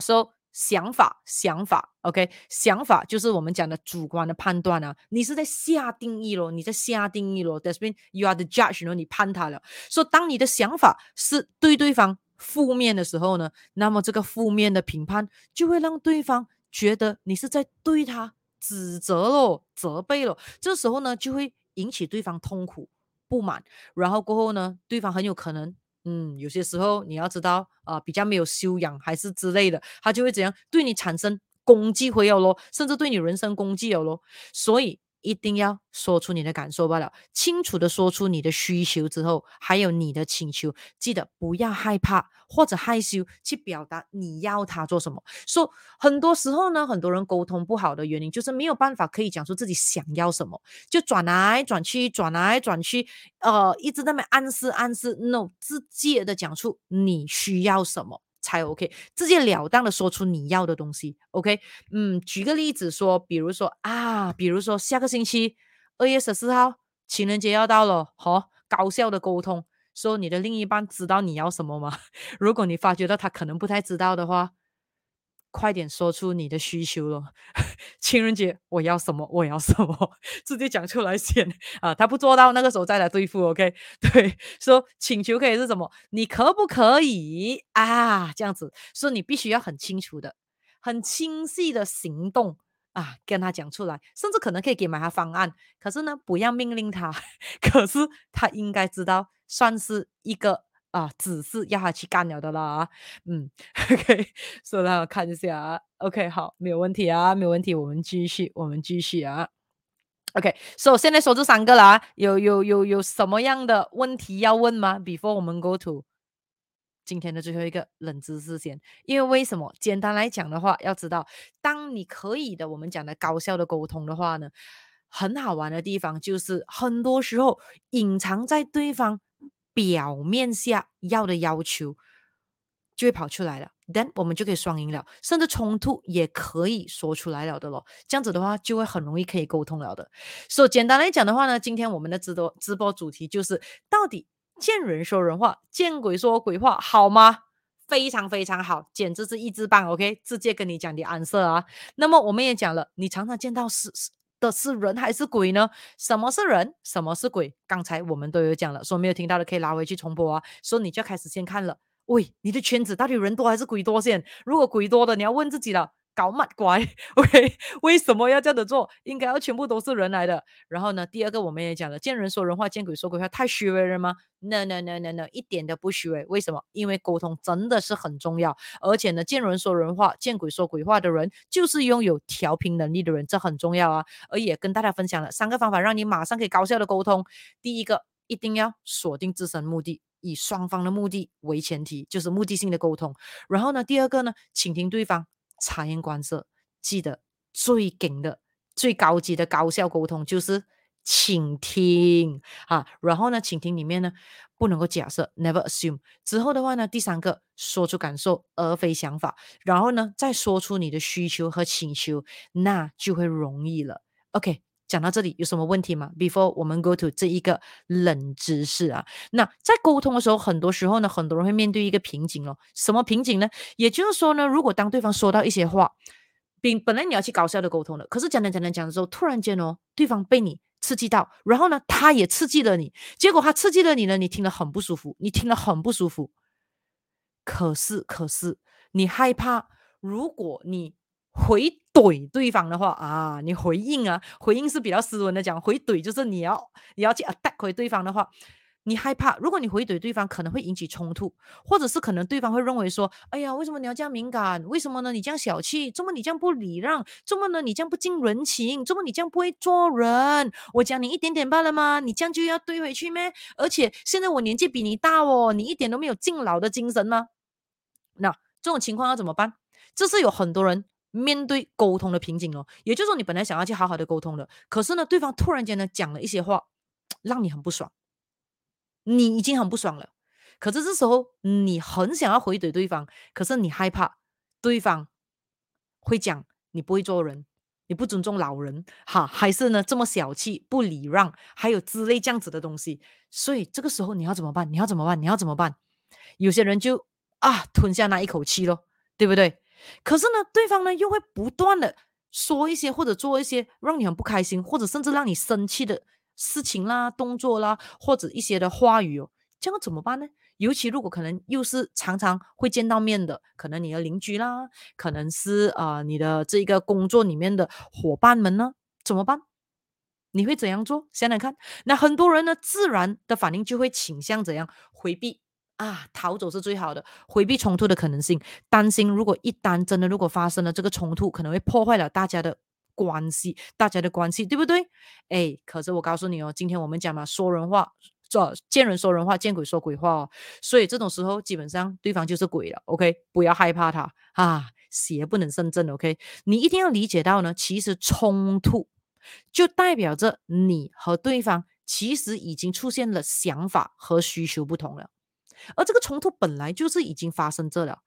说、so, 想法，想法，OK，想法就是我们讲的主观的判断啊。你是在下定义咯，你在下定义咯。That's mean you are the judge，喏，你判他了。说、so, 当你的想法是对对方负面的时候呢，那么这个负面的评判就会让对方觉得你是在对他指责咯，责备咯。这时候呢，就会引起对方痛苦、不满，然后过后呢，对方很有可能。嗯，有些时候你要知道啊、比较没有修养还是之类的，他就会怎样对你产生攻击会有咯，甚至对你人身攻击有咯，所以。一定要说出你的感受罢了，清楚的说出你的需求之后，还有你的请求，记得不要害怕或者害羞去表达你要他做什么。说、很多时候呢，很多人沟通不好的原因就是没有办法可以讲出自己想要什么，就转来转去，转来转去，呃，一直在那暗示暗示，no，直接的讲出你需要什么。才 OK，直接了当的说出你要的东西，OK，嗯，举个例子说，比如说啊，比如说下个星期二月十四号情人节要到了，好、高效的沟通，说你的另一半知道你要什么吗？[LAUGHS] 如果你发觉到他可能不太知道的话。快点说出你的需求了，[LAUGHS] 情人节我要什么？我要什么？[LAUGHS] 直接讲出来先啊！他不做到，那个时候再来对付，OK？[LAUGHS] 对，说请求可以是什么？你可不可以啊？这样子，说你必须要很清楚的、很清晰的行动啊，跟他讲出来，甚至可能可以给买他方案，可是呢，不要命令他，可是他应该知道，算是一个。啊，只是要他去干了的啦，嗯，[LAUGHS] OK，所以让我看一下啊，OK，好，没有问题啊，没有问题，我们继续，我们继续啊，OK，所以现在说这三个啦，有有有有什么样的问题要问吗？Before 我们 go to 今天的最后一个冷知识先，因为为什么？简单来讲的话，要知道，当你可以的，我们讲的高效的沟通的话呢，很好玩的地方就是，很多时候隐藏在对方。表面下要的要求就会跑出来了，then 我们就可以双赢了，甚至冲突也可以说出来了的咯。这样子的话就会很容易可以沟通了的。所以简单来讲的话呢，今天我们的直播直播主题就是到底见人说人话，见鬼说鬼话，好吗？非常非常好，简直是一字棒。OK，直接跟你讲的暗色啊。那么我们也讲了，你常常见到是是。的是人还是鬼呢？什么是人？什么是鬼？刚才我们都有讲了，说没有听到的可以拉回去重播啊。说你就开始先看了，喂，你的圈子到底人多还是鬼多先？如果鬼多的，你要问自己了。搞乜鬼？OK，[LAUGHS] 为什么要这样子做？应该要全部都是人来的。然后呢，第二个我们也讲了，见人说人话，见鬼说鬼话，太虚伪了吗？No No No No No，一点都不虚伪。为什么？因为沟通真的是很重要，而且呢，见人说人话，见鬼说鬼话的人，就是拥有调频能力的人，这很重要啊。而也跟大家分享了三个方法，让你马上可以高效的沟通。第一个，一定要锁定自身目的，以双方的目的为前提，就是目的性的沟通。然后呢，第二个呢，倾听对方。察言观色，记得最顶的、最高级的高效沟通就是倾听啊。然后呢，倾听里面呢不能够假设，never assume。之后的话呢，第三个说出感受而非想法，然后呢再说出你的需求和请求，那就会容易了。OK。讲到这里有什么问题吗？Before 我们 go to 这一个冷知识啊，那在沟通的时候，很多时候呢，很多人会面对一个瓶颈哦。什么瓶颈呢？也就是说呢，如果当对方说到一些话，并本来你要去搞笑的沟通的，可是讲着讲着讲的时候，突然间哦，对方被你刺激到，然后呢，他也刺激了你，结果他刺激了你呢，你听了很不舒服，你听了很不舒服。可是可是你害怕，如果你回怼对方的话啊，你回应啊，回应是比较斯文的讲，回怼就是你要你要去 attack 回对方的话，你害怕，如果你回怼对方，可能会引起冲突，或者是可能对方会认为说，哎呀，为什么你要这样敏感？为什么呢？你这样小气？怎么你这样不礼让？怎么呢？你这样不近人情？怎么你这样不会做人？我讲你一点点罢了吗？你这样就要怼回去咩？而且现在我年纪比你大哦，你一点都没有敬老的精神吗？那这种情况要怎么办？这是有很多人。面对沟通的瓶颈哦，也就是说，你本来想要去好好的沟通的，可是呢，对方突然间呢讲了一些话，[TSK] 让你很不爽，你已经很不爽了。可是这时候你很想要回怼对方，可是你害怕对方会讲你不会做人，你不尊重老人，哈，还是呢这么小气不礼让，还有之类这样子的东西。所以这个时候你要怎么办？你要怎么办？你要怎么办？有些人就啊吞下那一口气咯，对不对？可是呢，对方呢又会不断的说一些或者做一些让你很不开心，或者甚至让你生气的事情啦、动作啦，或者一些的话语哦，这样怎么办呢？尤其如果可能又是常常会见到面的，可能你的邻居啦，可能是啊、你的这个工作里面的伙伴们呢，怎么办？你会怎样做？想想看，那很多人呢，自然的反应就会倾向怎样回避。啊，逃走是最好的，回避冲突的可能性，担心如果一旦真的如果发生了这个冲突，可能会破坏了大家的关系，大家的关系，对不对？哎，可是我告诉你哦，今天我们讲嘛，说人话，这见人说人话，见鬼说鬼话哦，所以这种时候基本上对方就是鬼了，OK，不要害怕他啊，邪不能胜正，OK，你一定要理解到呢，其实冲突就代表着你和对方其实已经出现了想法和需求不同了。而这个冲突本来就是已经发生这了，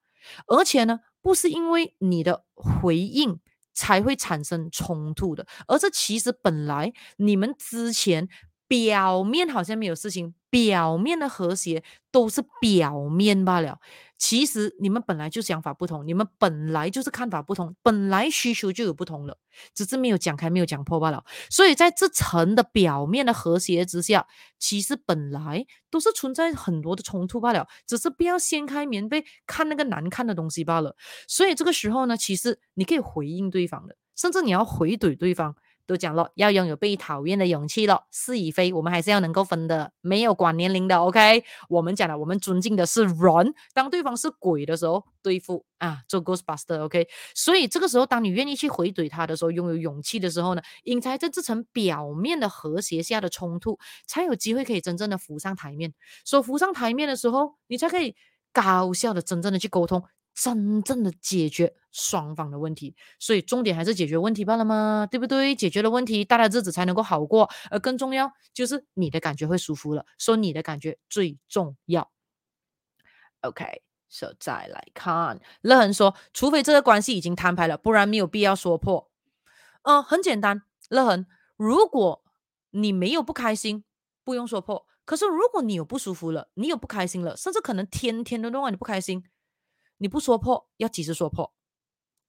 而且呢，不是因为你的回应才会产生冲突的，而是其实本来你们之前表面好像没有事情，表面的和谐都是表面罢了。其实你们本来就想法不同，你们本来就是看法不同，本来需求就有不同了，只是没有讲开，没有讲破罢了。所以在这层的表面的和谐之下，其实本来都是存在很多的冲突罢了，只是不要掀开棉被看那个难看的东西罢了。所以这个时候呢，其实你可以回应对方的，甚至你要回怼对方。都讲了，要拥有被讨厌的勇气了。是与非，我们还是要能够分的，没有管年龄的。OK，我们讲了，我们尊敬的是人。当对方是鬼的时候，对付啊，做 Ghostbuster。OK，所以这个时候，当你愿意去回怼他的时候，拥有勇气的时候呢，隐藏在这层表面的和谐下的冲突，才有机会可以真正的浮上台面。所浮上台面的时候，你才可以高效的、真正的去沟通。真正的解决双方的问题，所以重点还是解决问题罢了嘛，对不对？解决了问题，大家日子才能够好过。而更重要就是你的感觉会舒服了，说你的感觉最重要。OK，so 再来看，乐恒说，除非这个关系已经摊牌了，不然没有必要说破。嗯、很简单，乐恒，如果你没有不开心，不用说破。可是如果你有不舒服了，你有不开心了，甚至可能天天都让你不开心。你不说破，要及时说破，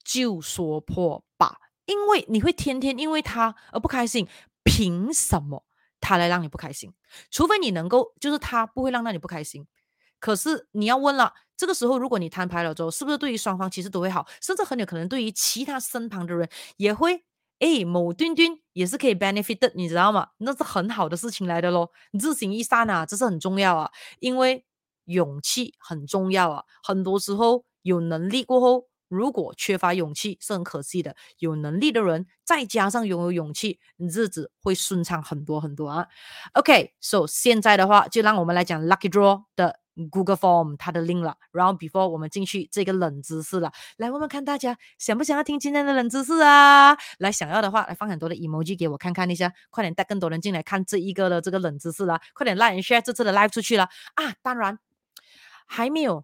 就说破吧。因为你会天天因为他而不开心，凭什么他来让你不开心？除非你能够，就是他不会让到你不开心。可是你要问了，这个时候如果你摊牌了之后，是不是对于双方其实都会好？甚至很有可能对于其他身旁的人也会，诶，某君君也是可以 benefit 的，你知道吗？那是很好的事情来的咯。日行一善啊，这是很重要啊，因为。勇气很重要啊！很多时候有能力过后，如果缺乏勇气是很可惜的。有能力的人再加上拥有勇气，日子会顺畅很多很多啊。OK，so 现在的话就让我们来讲 Lucky Draw 的 Google Form 它的 link 了。然后 before 我们进去这个冷知识了，来问问看大家想不想要听今天的冷知识啊？来，想要的话来放很多的 emoji 给我看看一下，快点带更多人进来看这一个的这个冷知识啦！快点 like share 这次的 live 出去了啊！当然。还没有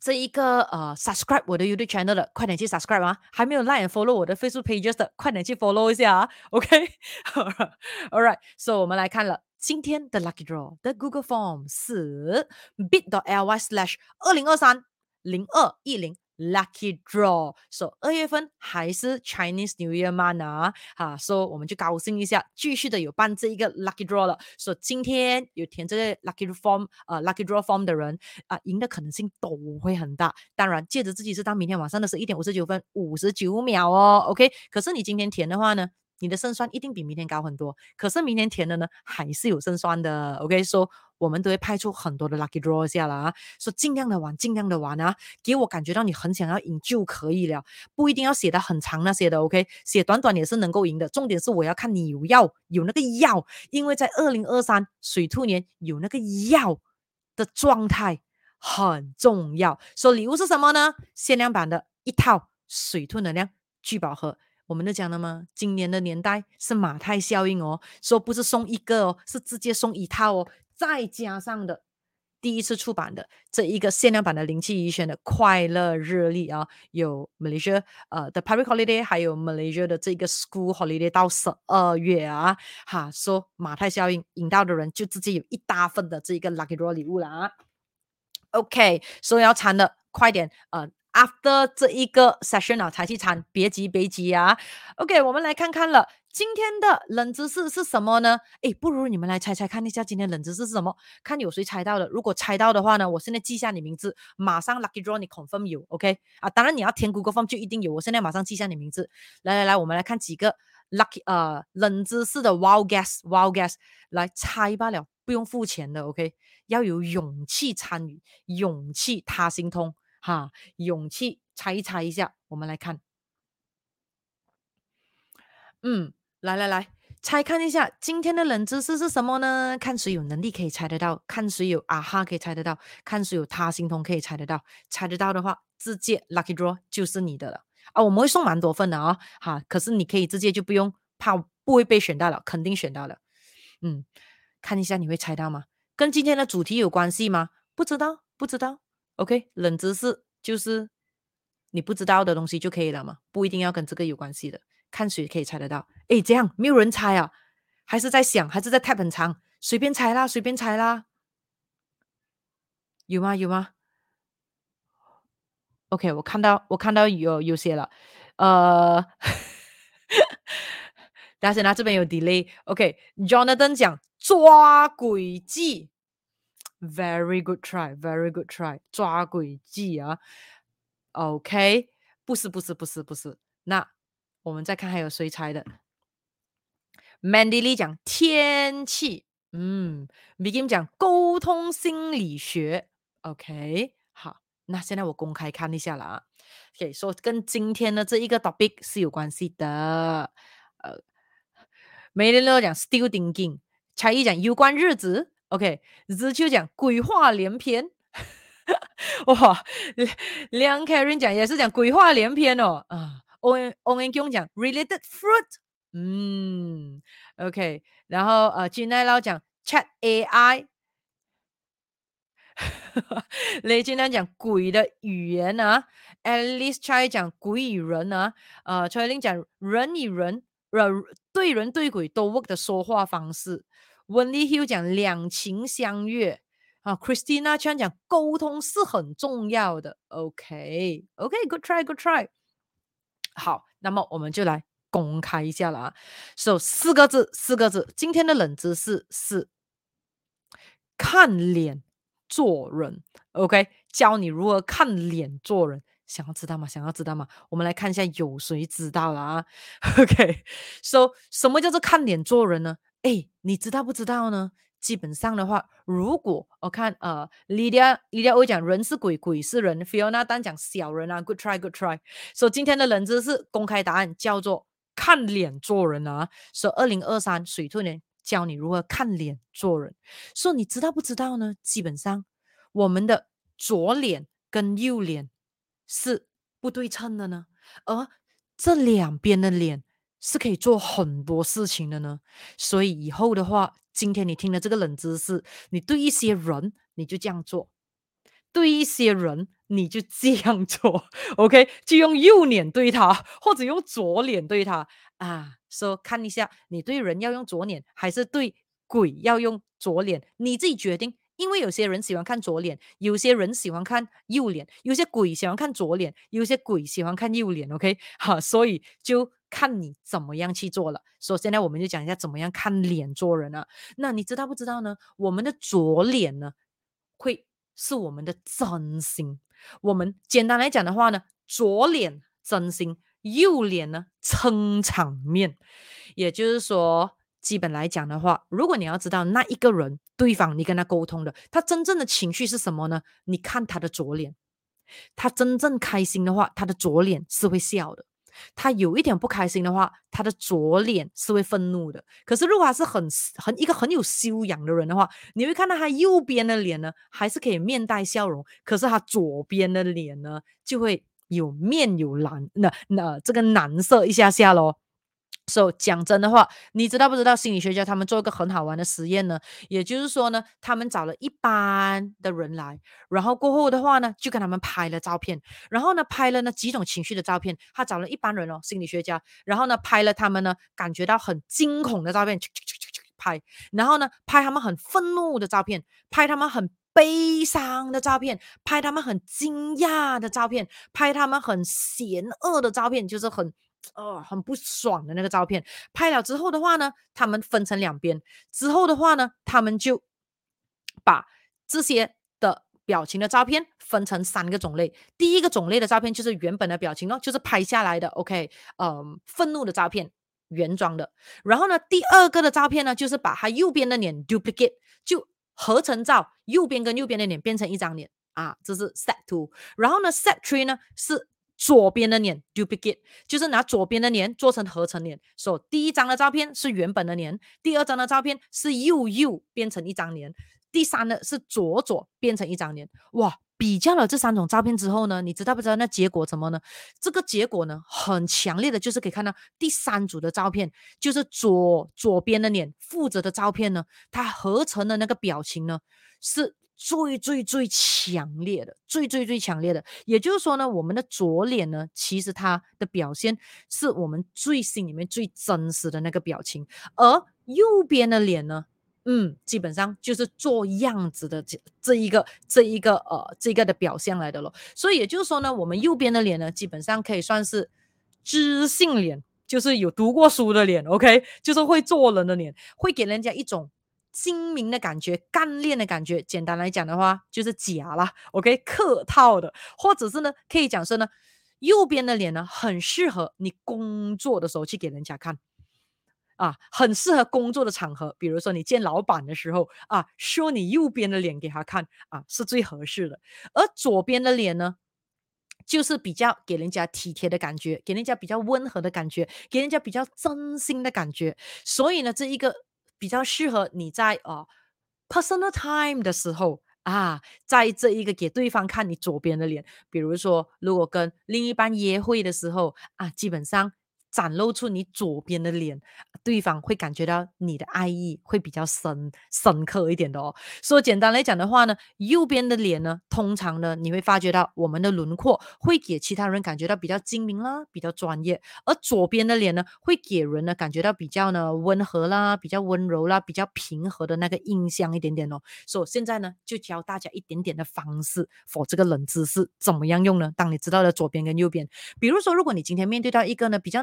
这一个呃，subscribe 我的 YouTube channel 的，快点去 subscribe 啊！还没有 like and follow 我的 Facebook pages 的，快点去 follow 一下啊！OK，All right，so 我们来看了今天的 Lucky Draw 的 Google Form 是 bit.ly slash 二零二三零二一零。Lucky draw，说、so, 二月份还是 Chinese New Year month 啊，哈，说我们就高兴一下，继续的有办这一个 Lucky draw 了。说、so, 今天有填这个 Lucky form，呃，Lucky draw form 的人啊、赢的可能性都会很大。当然，借着自己是到明天晚上的十一点五十九分五十九秒哦，OK。可是你今天填的话呢，你的胜算一定比明天高很多。可是明天填的呢，还是有胜算的，OK。说。我们都会派出很多的 lucky draw 下来啊，说尽量的玩，尽量的玩啊，给我感觉到你很想要赢就可以了，不一定要写的很长那些的，OK，写短短也是能够赢的。重点是我要看你有要有那个要，因为在二零二三水兔年有那个要的状态很重要。说礼物是什么呢？限量版的一套水兔能量聚宝盒。我们都讲了吗？今年的年代是马太效应哦，说不是送一个哦，是直接送一套哦。再加上的第一次出版的这一个限量版的灵气怡萱的快乐日历啊，有 Malaysia 呃的 Public Holiday，还有 Malaysia 的这个 School Holiday 到十二月啊，哈，说马太效应引到的人就直接有一大份的这一个 Lucky Draw 礼物了啊。OK，所以要参的快点呃。After 这一个 session 啊，才去参，别急别急啊。OK，我们来看看了，今天的冷知识是什么呢？诶，不如你们来猜猜看一下，今天冷知识是什么？看有谁猜到的。如果猜到的话呢，我现在记下你名字，马上 lucky draw 你 confirm you，OK 啊，当然你要填 Google Form 就一定有。我现在马上记下你名字。来来来，我们来看几个 lucky 呃冷知识的 wild guess，wild guess，来猜罢了，不用付钱的，OK？要有勇气参与，勇气他心通。哈，勇气猜一猜一下，我们来看。嗯，来来来，猜看一下今天的冷知识是什么呢？看谁有能力可以猜得到，看谁有啊哈可以猜得到，看谁有他心通可以猜得到。猜得到的话，直接 lucky draw 就是你的了啊！我们会送蛮多份的啊，哈，可是你可以直接就不用怕不会被选到了，肯定选到了。嗯，看一下你会猜到吗？跟今天的主题有关系吗？不知道，不知道。OK，冷知识就是你不知道的东西就可以了嘛，不一定要跟这个有关系的，看谁可以猜得到。诶，这样没有人猜啊？还是在想？还是在 type 很长？随便猜啦，随便猜啦。有吗？有吗？OK，我看到我看到有有些了。呃，但是呢，这边有 delay。OK，Jonathan、讲抓诡计。Very good try, very good try，抓诡计啊，OK，不是不是不是不是，那我们再看还有谁猜的？Mandy Lee 讲天气，嗯，Begin 讲沟通心理学，OK，好，那现在我公开看一下了啊，OK，说、跟今天的这一个 topic 是有关系的，呃，梅丽乐讲 still thinking，才艺讲有关日子。OK，日秋讲鬼话连篇，[LAUGHS] 哇！梁凯伦讲也是讲鬼话连篇哦，啊，On On and 讲 related fruit，嗯，OK，然后呃，金奈老讲 Chat AI，[LAUGHS] 雷金丹讲鬼的语言啊，Alice Chai 讲鬼与人啊，呃，崔玲讲人与人，呃，对人对鬼都 work 的说话方式。温丽 Hill 讲两情相悦啊，Christina Chan 讲沟通是很重要的。OK，OK，Good try，Good try。好，那么我们就来公开一下了啊。So 四个字，四个字。今天的冷知识是看脸做人。OK，教你如何看脸做人。想要知道吗？想要知道吗？我们来看一下有谁知道了啊。[LAUGHS] OK，So 什么叫做看脸做人呢？哎，你知道不知道呢？基本上的话，如果我看呃，Lydia，Lydia 会讲人是鬼，鬼是人。Fiona 单讲小人啊，Good try，Good try。所以今天的冷知识公开答案叫做看脸做人啊。所以二零二三水兔年教你如何看脸做人。说你知道不知道呢？基本上我们的左脸跟右脸是不对称的呢，而这两边的脸。是可以做很多事情的呢，所以以后的话，今天你听了这个冷知识，你对一些人你就这样做，对一些人，你就这样做，OK，就用右脸对他，或者用左脸对他啊。说、看一下，你对人要用左脸，还是对鬼要用左脸，你自己决定。因为有些人喜欢看左脸，有些人喜欢看右脸，有些鬼喜欢看左脸，有些鬼喜欢看右脸。OK，好，所以就看你怎么样去做了。所以现在我们就讲一下怎么样看脸做人啊。那你知道不知道呢？我们的左脸呢，会是我们的真心。我们简单来讲的话呢，左脸真心。右脸呢，撑场面，也就是说，基本来讲的话，如果你要知道那一个人，对方你跟他沟通的，他真正的情绪是什么呢？你看他的左脸，他真正开心的话，他的左脸是会笑的；他有一点不开心的话，他的左脸是会愤怒的。可是如果他是很很一个很有修养的人的话，你会看到他右边的脸呢，还是可以面带笑容，可是他左边的脸呢，就会。有面有蓝，那那这个蓝色一下下喽。所以讲真的话，你知道不知道心理学家他们做一个很好玩的实验呢？也就是说呢，他们找了一般的人来，然后过后的话呢，就跟他们拍了照片，然后呢拍了呢几种情绪的照片。他找了一般人哦，心理学家，然后呢拍了他们呢感觉到很惊恐的照片，拍，然后呢拍他们很愤怒的照片，拍他们很。悲伤的照片，拍他们很惊讶的照片，拍他们很嫌恶的照片，就是很呃很不爽的那个照片。拍了之后的话呢，他们分成两边。之后的话呢，他们就把这些的表情的照片分成三个种类。第一个种类的照片就是原本的表情哦，就是拍下来的。OK，嗯、呃，愤怒的照片，原装的。然后呢，第二个的照片呢，就是把他右边的脸 duplicate 就。合成照，右边跟右边的脸变成一张脸啊，这是 set two。然后呢，set three 呢是左边的脸 duplicate，就是拿左边的脸做成合成脸。所第一张的照片是原本的脸，第二张的照片是右右变成一张脸，第三呢是左左变成一张脸。哇！比较了这三种照片之后呢，你知道不知道那结果怎么呢？这个结果呢，很强烈的就是可以看到第三组的照片，就是左左边的脸负责的照片呢，它合成的那个表情呢，是最最最强烈的，最最最强烈的。也就是说呢，我们的左脸呢，其实它的表现是我们最心里面最真实的那个表情，而右边的脸呢。嗯，基本上就是做样子的这这一个这一个呃这个的表现来的咯。所以也就是说呢，我们右边的脸呢，基本上可以算是知性脸，就是有读过书的脸，OK，就是会做人的脸，会给人家一种精明的感觉、干练的感觉。简单来讲的话，就是假啦，OK，客套的，或者是呢，可以讲说呢，右边的脸呢，很适合你工作的时候去给人家看。啊，很适合工作的场合，比如说你见老板的时候啊，说你右边的脸给他看啊，是最合适的。而左边的脸呢，就是比较给人家体贴的感觉，给人家比较温和的感觉，给人家比较真心的感觉。所以呢，这一个比较适合你在哦 personal time 的时候啊，在这一个给对方看你左边的脸，比如说如果跟另一半约会的时候啊，基本上。展露出你左边的脸，对方会感觉到你的爱意会比较深深刻一点的哦。所以简单来讲的话呢，右边的脸呢，通常呢，你会发觉到我们的轮廓会给其他人感觉到比较精明啦，比较专业；而左边的脸呢，会给人呢感觉到比较呢温和啦，比较温柔啦，比较平和的那个印象一点点哦。所以现在呢，就教大家一点点的方式，for 这个冷知识怎么样用呢？当你知道了左边跟右边，比如说，如果你今天面对到一个呢比较。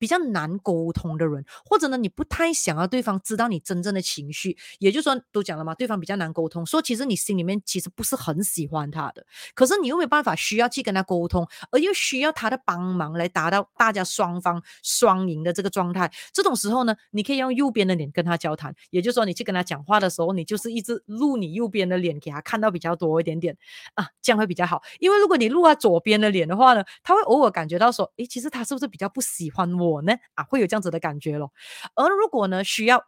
比较难沟通的人，或者呢，你不太想要对方知道你真正的情绪，也就是说，都讲了嘛，对方比较难沟通，说其实你心里面其实不是很喜欢他的，可是你又没办法需要去跟他沟通，而又需要他的帮忙来达到大家双方双赢的这个状态。这种时候呢，你可以用右边的脸跟他交谈，也就是说，你去跟他讲话的时候，你就是一直录你右边的脸给他看到比较多一点点啊，这样会比较好。因为如果你录他左边的脸的话呢，他会偶尔感觉到说，诶，其实他是不是比较不喜欢我？我呢啊，会有这样子的感觉咯。而如果呢，需要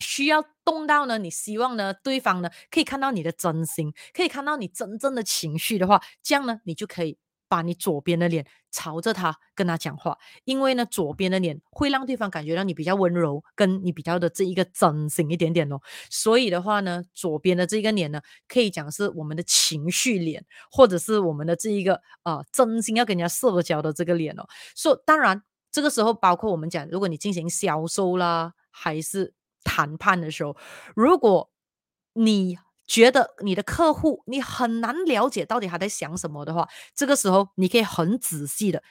需要动到呢，你希望呢，对方呢可以看到你的真心，可以看到你真正的情绪的话，这样呢，你就可以把你左边的脸朝着他跟他讲话，因为呢，左边的脸会让对方感觉到你比较温柔，跟你比较的这一个真心一点点哦。所以的话呢，左边的这个脸呢，可以讲是我们的情绪脸，或者是我们的这一个啊、真心要跟人家社交的这个脸哦。所以当然，这个时候包括我们讲，如果你进行销售啦，还是谈判的时候，如果你觉得你的客户你很难了解到底他在想什么的话，这个时候你可以很仔细的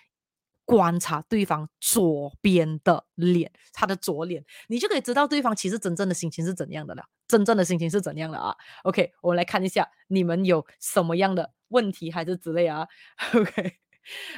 观察对方左边的脸，他的左脸，你就可以知道对方其实真正的心情是怎样的了。真正的心情是怎样的啊？OK，我们来看一下你们有什么样的问题还是之类啊？OK，OK，okay.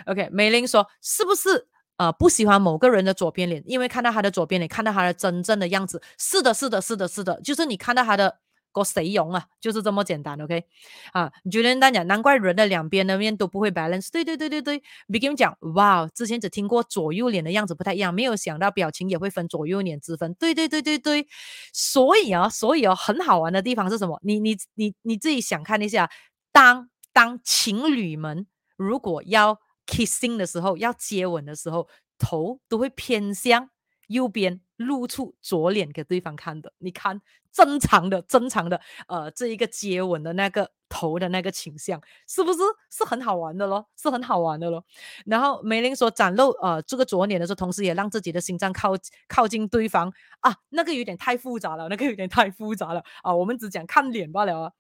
okay, 美玲说是不是呃不喜欢某个人的左边脸？因为看到他的左边脸，看到他的真正的样子。是的，是的，是的，是的，就是你看到他的。个谁用啊？就是这么简单，OK？啊，Julian 讲，难怪人的两边的面都不会 balance。对对对对对，Begin 讲，哇，之前只听过左右脸的样子不太一样，没有想到表情也会分左右脸之分。对对对对对，所以啊，所以啊，很好玩的地方是什么？你你你你自己想看一下，当当情侣们如果要 kissing 的时候，要接吻的时候，头都会偏向右边。露出左脸给对方看的，你看正常的、正常的，呃，这一个接吻的那个头的那个倾向，是不是是很好玩的咯？是很好玩的咯。然后梅林说展露呃这个左脸的时候，同时也让自己的心脏靠靠近对方啊，那个有点太复杂了，那个有点太复杂了啊，我们只讲看脸罢了啊。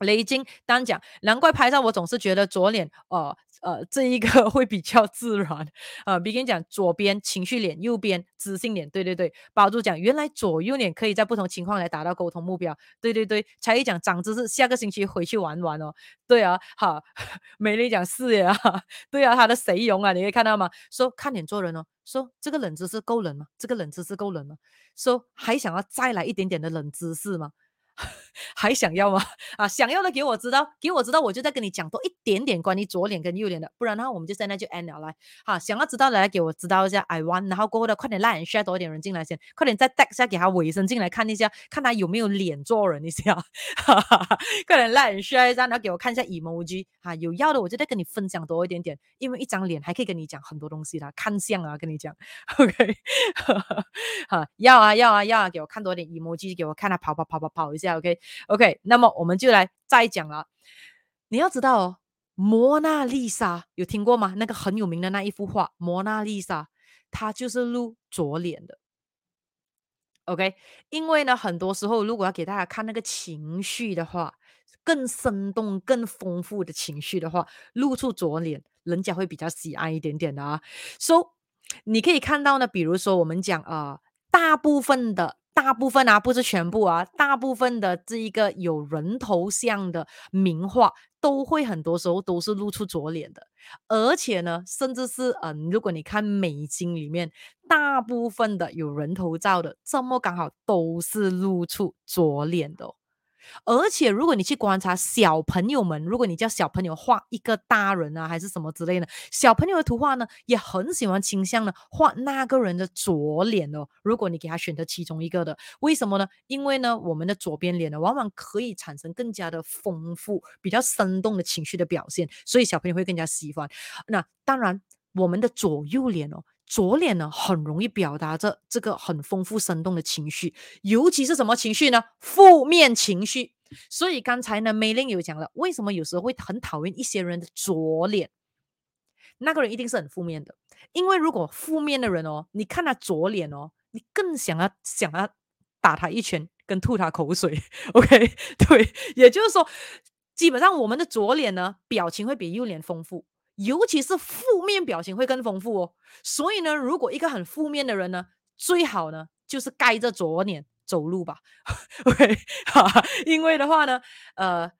雷金单讲，难怪拍照我总是觉得左脸呃。呃，这一个 [LAUGHS] 会比较自然。呃，比如讲左边情绪脸，右边知性脸。对对对，宝珠讲原来左右脸可以在不同情况来达到沟通目标。对对对，才艺讲长知识，下个星期回去玩玩哦。对啊，好，[LAUGHS] 美丽讲是呀，对啊，他的谁容啊？你可以看到吗？说看脸做人哦，说这个冷知识够冷吗？这个冷知识够冷吗？说还想要再来一点点的冷知识吗？还想要吗？[LAUGHS] 啊，想要的给我知道，给我知道，我就再跟你讲多一点点关于左脸跟右脸的，不然的话我们就现在就 end 了。来，好，想要知道的来给我知道一下，I want，然后过后的快点 like and share 多一点人进来先，快点再带一下给他尾声进来看一下，看他有没有脸做人一下，哈哈哈，快点 like and share 一下，然后给我看一下 emoji，啊，有要的我就再跟你分享多一点点，因为一张脸还可以跟你讲很多东西的，看相啊，跟你讲，OK，好，[LAUGHS] 要啊要啊要啊，给我看多点 emoji，给我看他跑跑跑跑跑一下，OK。OK，那么我们就来再讲了。你要知道哦，蒙娜丽莎有听过吗？那个很有名的那一幅画，蒙娜丽莎，它就是露左脸的。OK，因为呢，很多时候如果要给大家看那个情绪的话，更生动、更丰富的情绪的话，露出左脸，人家会比较喜爱一点点的啊。So，你可以看到呢，比如说我们讲啊、大部分的。大部分啊，不是全部啊，大部分的这一个有人头像的名画，都会很多时候都是露出左脸的，而且呢，甚至是嗯，如果你看美金里面，大部分的有人头照的，这么刚好都是露出左脸的。而且，如果你去观察小朋友们，如果你叫小朋友画一个大人啊，还是什么之类的，小朋友的图画呢，也很喜欢倾向呢画那个人的左脸哦。如果你给他选择其中一个的，为什么呢？因为呢，我们的左边脸呢，往往可以产生更加的丰富、比较生动的情绪的表现，所以小朋友会更加喜欢。那当然，我们的左右脸哦。左脸呢，很容易表达着这个很丰富生动的情绪，尤其是什么情绪呢？负面情绪。所以刚才呢，梅林有讲了，为什么有时候会很讨厌一些人的左脸？那个人一定是很负面的，因为如果负面的人哦，你看他左脸哦，你更想要想要打他一拳，跟吐他口水。OK，[LAUGHS] 对，也就是说，基本上我们的左脸呢，表情会比右脸丰富。尤其是负面表情会更丰富哦，所以呢，如果一个很负面的人呢，最好呢就是盖着左脸走路吧，[LAUGHS] OK，哈，因为的话呢，呃，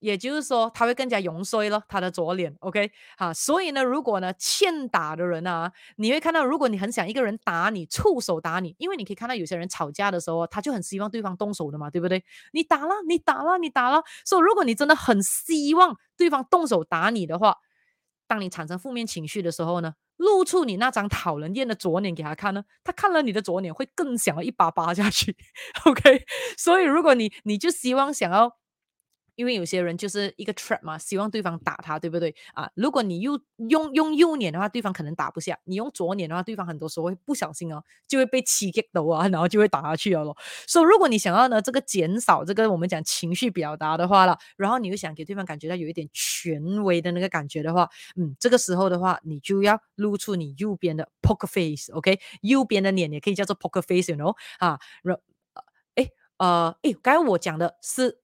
也就是说他会更加容衰了他的左脸，OK，好，所以呢，如果呢欠打的人啊，你会看到，如果你很想一个人打你，触手打你，因为你可以看到有些人吵架的时候，他就很希望对方动手的嘛，对不对？你打了，你打了，你打了，所以如果你真的很希望对方动手打你的话，当你产生负面情绪的时候呢，露出你那张讨人厌的左脸给他看呢，他看了你的左脸会更想要一巴巴下去。[LAUGHS] OK，所以如果你你就希望想要因为有些人就是一个 trap 嘛，希望对方打他，对不对啊？如果你用用用右脸的话，对方可能打不下；你用左脸的话，对方很多时候会不小心哦，就会被刺激到啊，然后就会打下去了咯。所以，如果你想要呢，这个减少这个我们讲情绪表达的话了，然后你又想给对方感觉到有一点权威的那个感觉的话，嗯，这个时候的话，你就要露出你右边的 poker face，OK？、右边的脸也可以叫做 poker face，you know 啊？然哎呃哎，刚才我讲的是。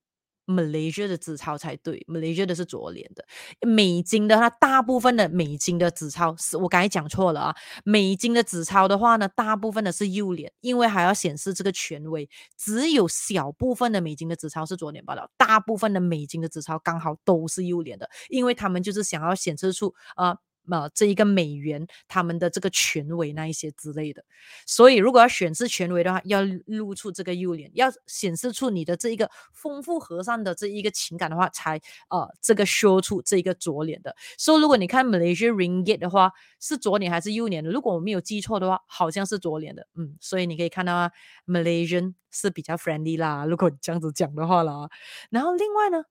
Malaysia 的纸钞才对，Malaysia 的是左脸的。美金的话，大部分的美金的纸钞是我刚才讲错了啊。美金的纸钞的话呢，大部分的是右脸，因为还要显示这个权威。只有小部分的美金的纸钞是左脸罢了，大部分的美金的纸钞刚好都是右脸的，因为他们就是想要显示出。呃呃，这一个美元，他们的这个权威那一些之类的，所以如果要显示权威的话，要露出这个右脸，要显示出你的这一个丰富和善的这一个情感的话，才呃这个 show 出这一个左脸的。所以如果你看 Malaysia Ringgit 的话，是左脸还是右脸的？如果我没有记错的话，好像是左脸的。嗯，所以你可以看到啊，Malaysian 是比较 friendly 啦。如果你这样子讲的话啦，然后另外呢，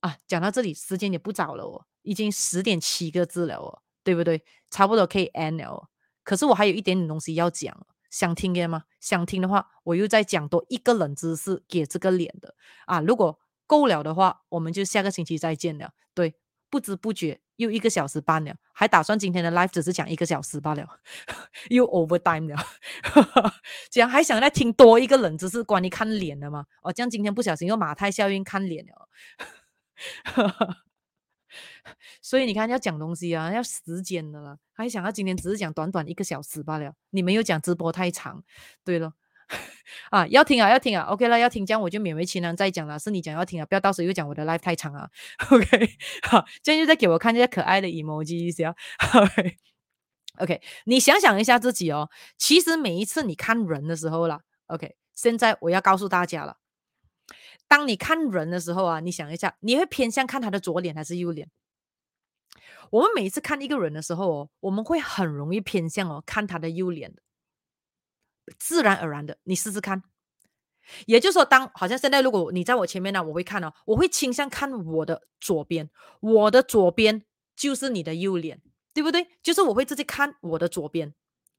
啊，讲到这里时间也不早了哦。已经十点七个字了哦，对不对？差不多可以 end 了。可是我还有一点点东西要讲，想听吗？想听的话，我又再讲多一个冷知识给这个脸的啊。如果够了的话，我们就下个星期再见了。对，不知不觉又一个小时半了，还打算今天的 live 只是讲一个小时罢了，[LAUGHS] 又 overtime 了。[LAUGHS] 这样还想再听多一个冷知识关于看脸的吗？哦，这样今天不小心又马太效应看脸了。所以你看，要讲东西啊，要时间的了。还想要今天只是讲短短一个小时罢了，你们又讲直播太长，对了，[LAUGHS] 啊，要听啊，要听啊，OK 了，要听，这样我就勉为其难再讲了。是你讲要听啊，不要到时候又讲我的 live 太长啊，OK，[LAUGHS] 好，这样就再给我看这些可爱的 emoji 一下，OK，OK，[LAUGHS] 你想想一下自己哦，其实每一次你看人的时候啦，OK，现在我要告诉大家了。当你看人的时候啊，你想一下，你会偏向看他的左脸还是右脸？我们每一次看一个人的时候哦，我们会很容易偏向哦看他的右脸的，自然而然的，你试试看。也就是说，当好像现在如果你在我前面呢，我会看哦，我会倾向看我的左边，我的左边就是你的右脸，对不对？就是我会直接看我的左边。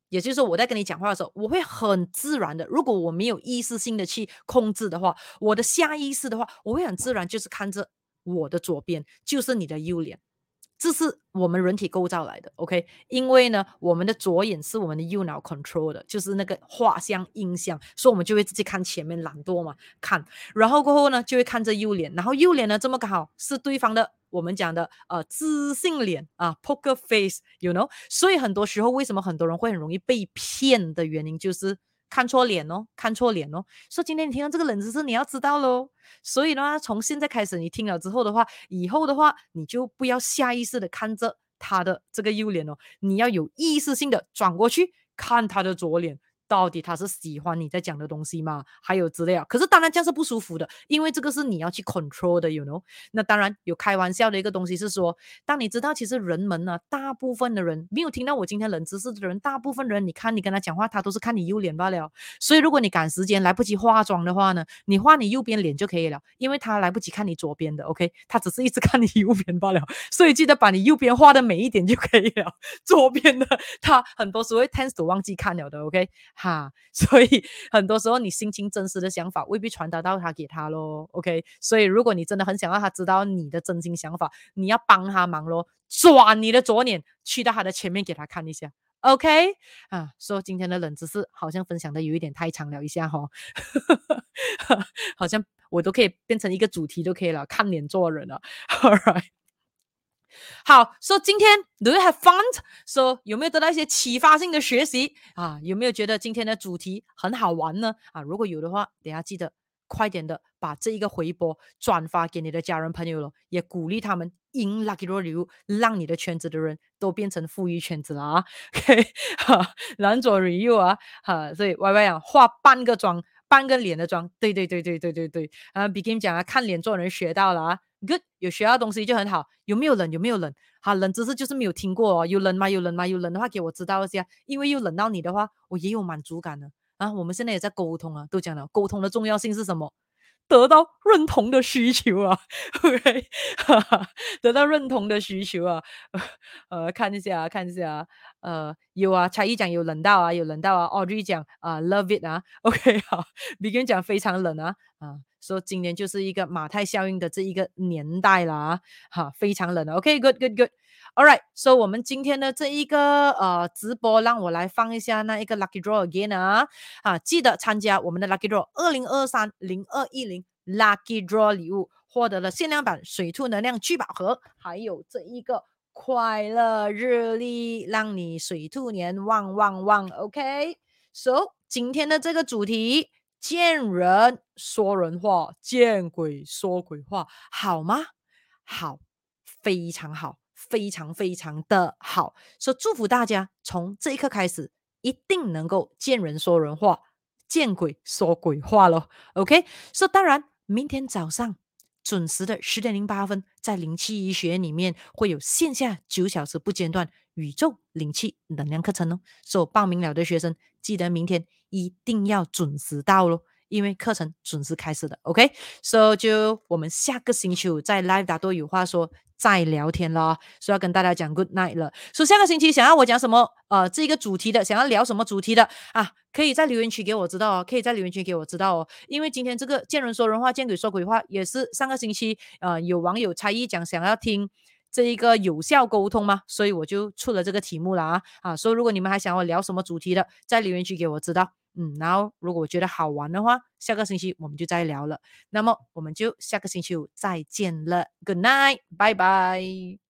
也就是说，我在跟你讲话的时候，我会很自然的。如果我没有意识性的去控制的话，我的下意识的话，我会很自然就是看着我的左边，就是你的右脸。这是我们人体构造来的，OK？因为呢，我们的左眼是我们的右脑 control 的，就是那个画像印象，所以我们就会自己看前面，懒惰嘛，看，然后过后呢，就会看着右脸，然后右脸呢，这么刚好是对方的。我们讲的呃自信脸啊，poker face，you know，所以很多时候为什么很多人会很容易被骗的原因就是看错脸哦，看错脸哦。说今天你听到这个冷知识，你要知道喽。所以呢，从现在开始你听了之后的话，以后的话你就不要下意识的看着他的这个右脸哦，你要有意识性的转过去看他的左脸。到底他是喜欢你在讲的东西吗？还有之类啊，可是当然这样是不舒服的，因为这个是你要去 control 的，you know。那当然有开玩笑的一个东西是说，当你知道其实人们呢、大部分的人没有听到我今天冷知识的人，大部分人你看你跟他讲话，他都是看你右脸罢了。所以如果你赶时间来不及化妆的话呢，你画你右边脸就可以了，因为他来不及看你左边的，OK？他只是一直看你右边罢了。所以记得把你右边画的美一点就可以了，[LAUGHS] 左边的他很多时候 tends to 忘记看了的，OK？哈，[LAUGHS] 所以很多时候你心情真实的想法未必传达到他给他咯，OK？所以如果你真的很想让他知道你的真心想法，你要帮他忙咯，转你的左脸去到他的前面给他看一下，OK？啊，说今天的冷知识好像分享的有一点太长了一下哈、哦，[LAUGHS] 好像我都可以变成一个主题都可以了，看脸做人了，All right。[LAUGHS] 好，说、so, 今天 Do you have fun？说、有没有得到一些启发性的学习啊？有没有觉得今天的主题很好玩呢？啊，如果有的话，等下记得快点的把这一个回播转发给你的家人朋友了，也鼓励他们 in lucky review，让你的圈子的人都变成富裕圈子了啊。[LAUGHS] OK，哈，蓝左 review 啊，哈，所以 Y Y 啊，化半个妆，半个脸的妆，对对对对对对对，啊，Begin 讲啊，看脸做人学到了啊。Good，有学到东西就很好。有没有冷？有没有冷？好，冷知识就是没有听过哦。有冷吗？有冷吗？有冷的话给我知道一下，因为又冷到你的话，我也有满足感呢啊。我们现在也在沟通啊，都讲了沟通的重要性是什么？得到认同的需求啊，OK，[LAUGHS] 得到认同的需求啊，呃，看一下，看一下，呃，有啊，才艺讲有冷到啊，有冷到啊，Audrey 讲啊，Love it 啊，OK，好，[LAUGHS] Begin 讲非常冷啊，啊，说今年就是一个马太效应的这一个年代了啊，哈，非常冷，OK，Good，Good，Good，All right，So 我们今天的这一个呃直播，让我来放一下那一个 Lucky Draw again 啊，啊，记得参加我们的 Lucky Draw 二零二三零二一零。Lucky Draw 礼物获得了限量版水兔能量聚宝盒，还有这一个快乐日历，让你水兔年旺旺旺。OK，So 今天的这个主题，见人说人话，见鬼说鬼话，好吗？好，非常好，非常非常的好。所以祝福大家从这一刻开始，一定能够见人说人话，见鬼说鬼话喽。OK，So 当然。明天早上准时的十点零八分，在灵气医学里面会有线下九小时不间断宇宙灵气能量课程哦。所报名了的学生，记得明天一定要准时到喽，因为课程准时开始的。OK，So、就我们下个星期五在 Live 大多有话说。再聊天了，所以要跟大家讲 good night 了。所以下个星期想要我讲什么，呃，这个主题的，想要聊什么主题的啊，可以在留言区给我知道哦，可以在留言区给我知道哦。因为今天这个见人说人话，见鬼说鬼话，也是上个星期呃有网友才艺讲想要听这一个有效沟通嘛，所以我就出了这个题目了啊啊。所以如果你们还想要聊什么主题的，在留言区给我知道。嗯，然后如果我觉得好玩的话，下个星期我们就再聊了。那么我们就下个星期五再见了，Good night，拜拜。